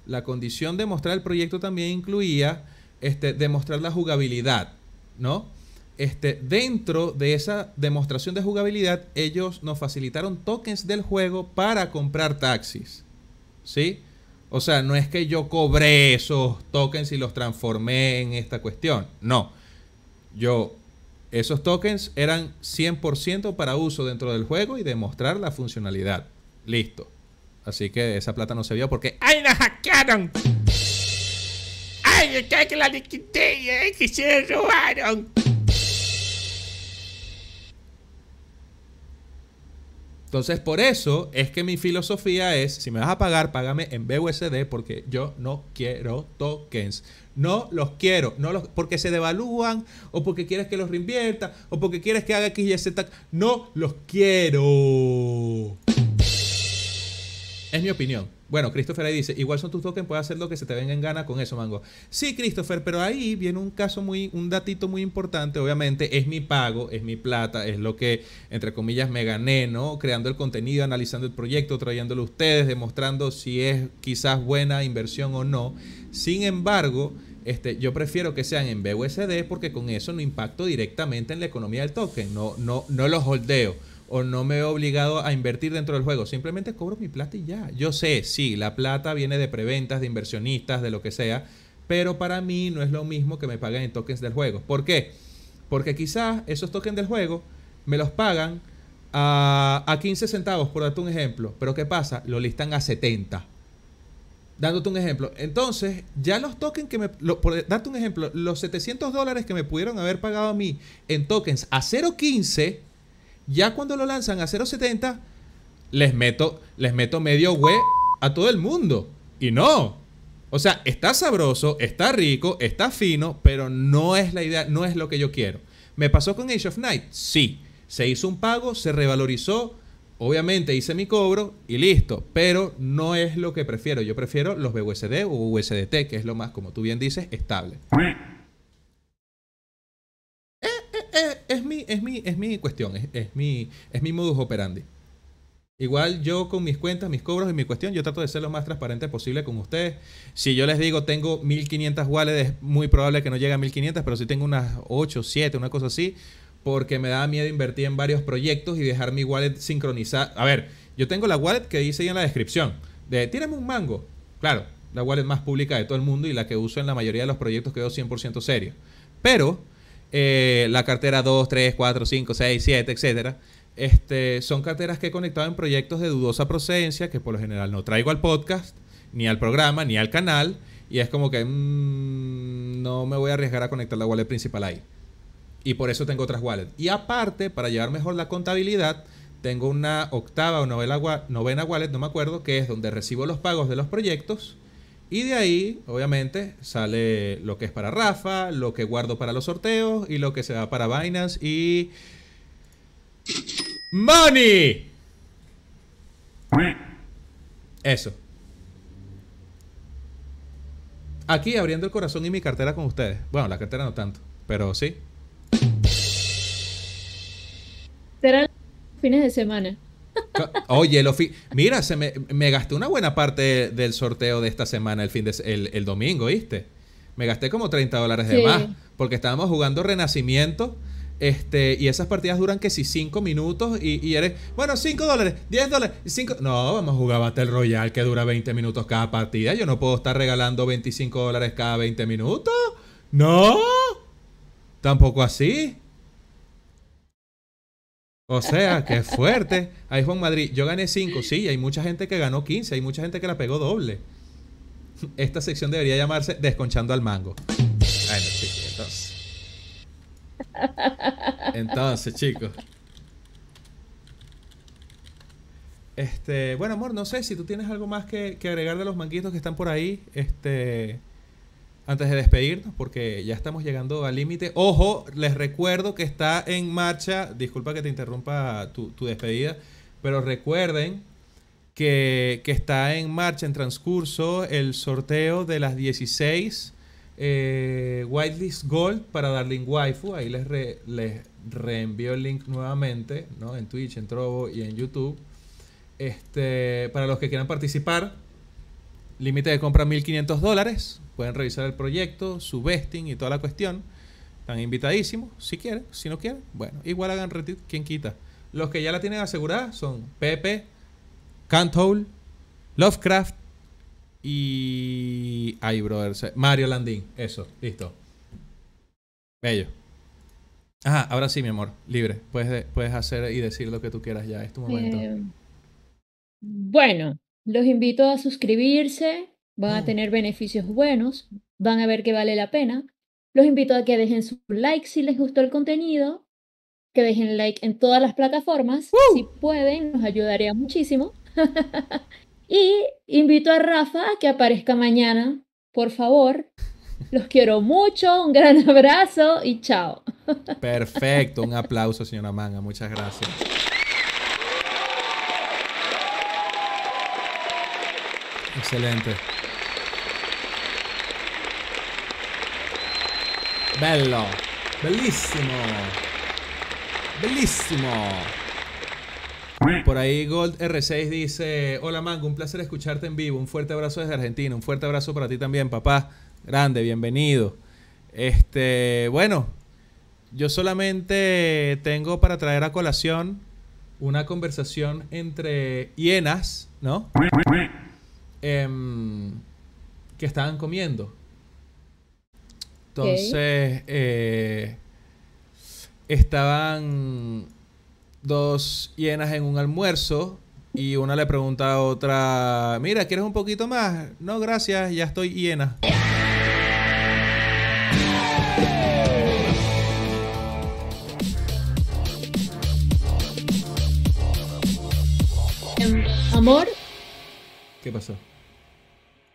la condición de mostrar el proyecto también incluía este, demostrar la jugabilidad, ¿no? Este, dentro de esa demostración de jugabilidad, ellos nos facilitaron tokens del juego para comprar taxis. ¿Sí? O sea, no es que yo cobré esos tokens y los transformé en esta cuestión. No. Yo, esos tokens eran 100% para uso dentro del juego y demostrar la funcionalidad. Listo. Así que esa plata no se vio porque ¡Ay, la hackearon! ¡Ay, que la liquidé! ¡Ay, que se robaron! Entonces, por eso es que mi filosofía es, si me vas a pagar, págame en BUSD porque yo no quiero tokens. No los quiero, no los, porque se devalúan o porque quieres que los reinvierta o porque quieres que haga X, Y, Z. No los quiero. Es mi opinión. Bueno, Christopher ahí dice, igual son tus tokens, puedes hacer lo que se te venga en gana con eso, Mango. Sí, Christopher, pero ahí viene un caso muy, un datito muy importante, obviamente, es mi pago, es mi plata, es lo que, entre comillas, me gané, ¿no? Creando el contenido, analizando el proyecto, trayéndolo a ustedes, demostrando si es quizás buena inversión o no. Sin embargo, este, yo prefiero que sean en BUSD porque con eso no impacto directamente en la economía del token, no, no, no los holdeo o no me he obligado a invertir dentro del juego. Simplemente cobro mi plata y ya. Yo sé, sí, la plata viene de preventas, de inversionistas, de lo que sea, pero para mí no es lo mismo que me paguen en tokens del juego. ¿Por qué? Porque quizás esos tokens del juego me los pagan a, a 15 centavos, por darte un ejemplo. Pero ¿qué pasa? Lo listan a 70. Dándote un ejemplo. Entonces, ya los tokens que me... por darte un ejemplo, los 700 dólares que me pudieron haber pagado a mí en tokens a 0.15 ya cuando lo lanzan a 0.70, les meto, les meto medio web a todo el mundo. Y no. O sea, está sabroso, está rico, está fino, pero no es la idea, no es lo que yo quiero. ¿Me pasó con Age of Night? Sí. Se hizo un pago, se revalorizó, obviamente hice mi cobro y listo. Pero no es lo que prefiero. Yo prefiero los BUSD o USDT, que es lo más, como tú bien dices, estable. Es, mi, es mi cuestión, es, es, mi, es mi modus operandi. Igual yo con mis cuentas, mis cobros y mi cuestión, yo trato de ser lo más transparente posible con ustedes. Si yo les digo tengo 1500 wallets, es muy probable que no llegue a 1500, pero si tengo unas 8, 7, una cosa así, porque me da miedo invertir en varios proyectos y dejar mi wallet sincronizada. A ver, yo tengo la wallet que dice ahí en la descripción, de un mango. Claro, la wallet más pública de todo el mundo y la que uso en la mayoría de los proyectos que veo 100% serio. Pero eh, la cartera 2, 3, 4, 5, 6, 7, etcétera. Este, son carteras que he conectado en proyectos de dudosa procedencia que por lo general no traigo al podcast, ni al programa, ni al canal. Y es como que mmm, no me voy a arriesgar a conectar la wallet principal ahí. Y por eso tengo otras wallets. Y aparte, para llevar mejor la contabilidad, tengo una octava o novena wallet, no me acuerdo, que es donde recibo los pagos de los proyectos y de ahí, obviamente, sale lo que es para Rafa, lo que guardo para los sorteos y lo que se va para Binance y... ¡Money! Eso. Aquí abriendo el corazón y mi cartera con ustedes. Bueno, la cartera no tanto, pero sí. Serán fines de semana. Oye, lo mira, se me, me, gasté una buena parte del sorteo de esta semana, el fin de el, el domingo, ¿viste? Me gasté como 30 dólares de más, porque estábamos jugando Renacimiento. Este, y esas partidas duran que si 5 minutos y, y, eres, bueno, 5 dólares, 10 dólares, 5. No, vamos a jugar Battle Royale que dura 20 minutos cada partida. Yo no puedo estar regalando 25 dólares cada 20 minutos. No, tampoco así. O sea, qué fuerte. Ahí Juan Madrid, yo gané 5, sí, hay mucha gente que ganó 15, hay mucha gente que la pegó doble. Esta sección debería llamarse Desconchando al Mango. Bueno, entonces. Entonces, chicos. Este, bueno, amor, no sé si tú tienes algo más que, que agregar de los manguitos que están por ahí. Este antes de despedirnos, porque ya estamos llegando al límite. Ojo, les recuerdo que está en marcha, disculpa que te interrumpa tu, despedida, pero recuerden que, está en marcha, en transcurso, el sorteo de las 16 eh, Whitelist Gold para Darling Waifu. Ahí les, les reenvío el link nuevamente, ¿no? En Twitch, en Trovo y en YouTube. Este, para los que quieran participar, límite de compra 1500 dólares Pueden revisar el proyecto, su vesting y toda la cuestión. Están invitadísimos, si quieren, si no quieren, bueno, igual hagan retweet, quien quita. Los que ya la tienen asegurada son Pepe, Canthole, Lovecraft y. Ay, brother, Mario Landín. Eso, listo. Bello. Ajá, ahora sí, mi amor, libre. Puedes, puedes hacer y decir lo que tú quieras ya, es tu momento. Eh, bueno, los invito a suscribirse, van a tener beneficios buenos, van a ver que vale la pena. Los invito a que dejen su like si les gustó el contenido que dejen like en todas las plataformas. Si pueden, nos ayudaría muchísimo. y invito a Rafa a que aparezca mañana, por favor. Los quiero mucho, un gran abrazo y chao. Perfecto, un aplauso, señora Manga, muchas gracias. Excelente. Bello. Bellísimo. Bellísimo. Por ahí Gold R6 dice, hola Mango, un placer escucharte en vivo. Un fuerte abrazo desde Argentina. Un fuerte abrazo para ti también, papá. Grande, bienvenido. Este, bueno, yo solamente tengo para traer a colación una conversación entre hienas, ¿no? Em, que estaban comiendo. Entonces, eh, estaban dos hienas en un almuerzo y una le pregunta a otra, mira, ¿quieres un poquito más? No, gracias, ya estoy hiena. Amor, ¿Qué pasó?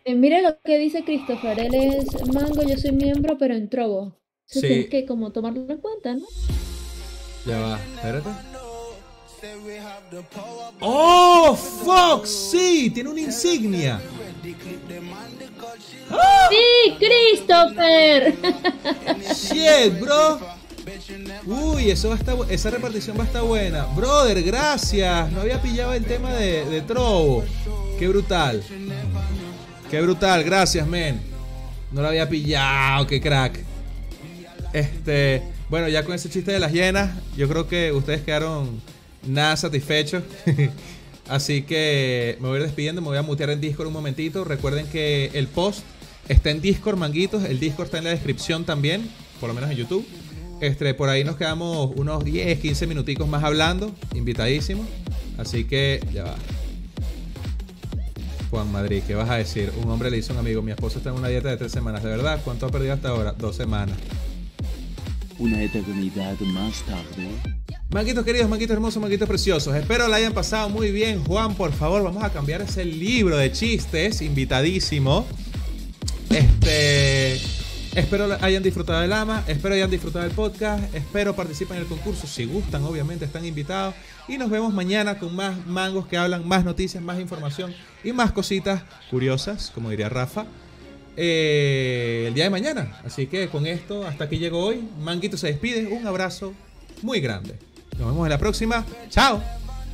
Eh, mira lo que dice Christopher. Él es mango, yo soy miembro, pero en Trovo. Eso Sí. tienes que como tomarlo en cuenta, ¿no? Ya va, espérate. ¡Oh, fuck! Sí, tiene una insignia. ¡Sí, Christopher! Shit, bro. Uy, eso va a estar, esa repartición va a estar buena. Brother, gracias. No había pillado el tema de, de Trovo. Qué brutal. Qué brutal, gracias, men. No lo había pillado, qué crack. Este, bueno, ya con ese chiste de las hienas, yo creo que ustedes quedaron nada satisfechos. Así que me voy a ir despidiendo, me voy a mutear en Discord un momentito. Recuerden que el post está en Discord, manguitos. El Discord está en la descripción también, por lo menos en YouTube. Este, por ahí nos quedamos unos 10, 15 minuticos más hablando, invitadísimos. Así que ya va. Juan Madrid, ¿qué vas a decir? Un hombre le hizo a un amigo, mi esposo está en una dieta de tres semanas, ¿de verdad? ¿Cuánto ha perdido hasta ahora? Dos semanas. Una eternidad más tarde. Manguitos queridos, manguitos hermosos, manguitos preciosos. Espero la hayan pasado muy bien. Juan, por favor, vamos a cambiar ese libro de chistes. Invitadísimo. Este. Espero hayan disfrutado del ama. Espero hayan disfrutado del podcast. Espero participen en el concurso. Si gustan, obviamente están invitados. Y nos vemos mañana con más mangos que hablan, más noticias, más información y más cositas curiosas, como diría Rafa. eh, el día de mañana. Así que con esto, hasta aquí llegó hoy. Manguito se despide. Un abrazo muy grande. Nos vemos en la próxima. Chao.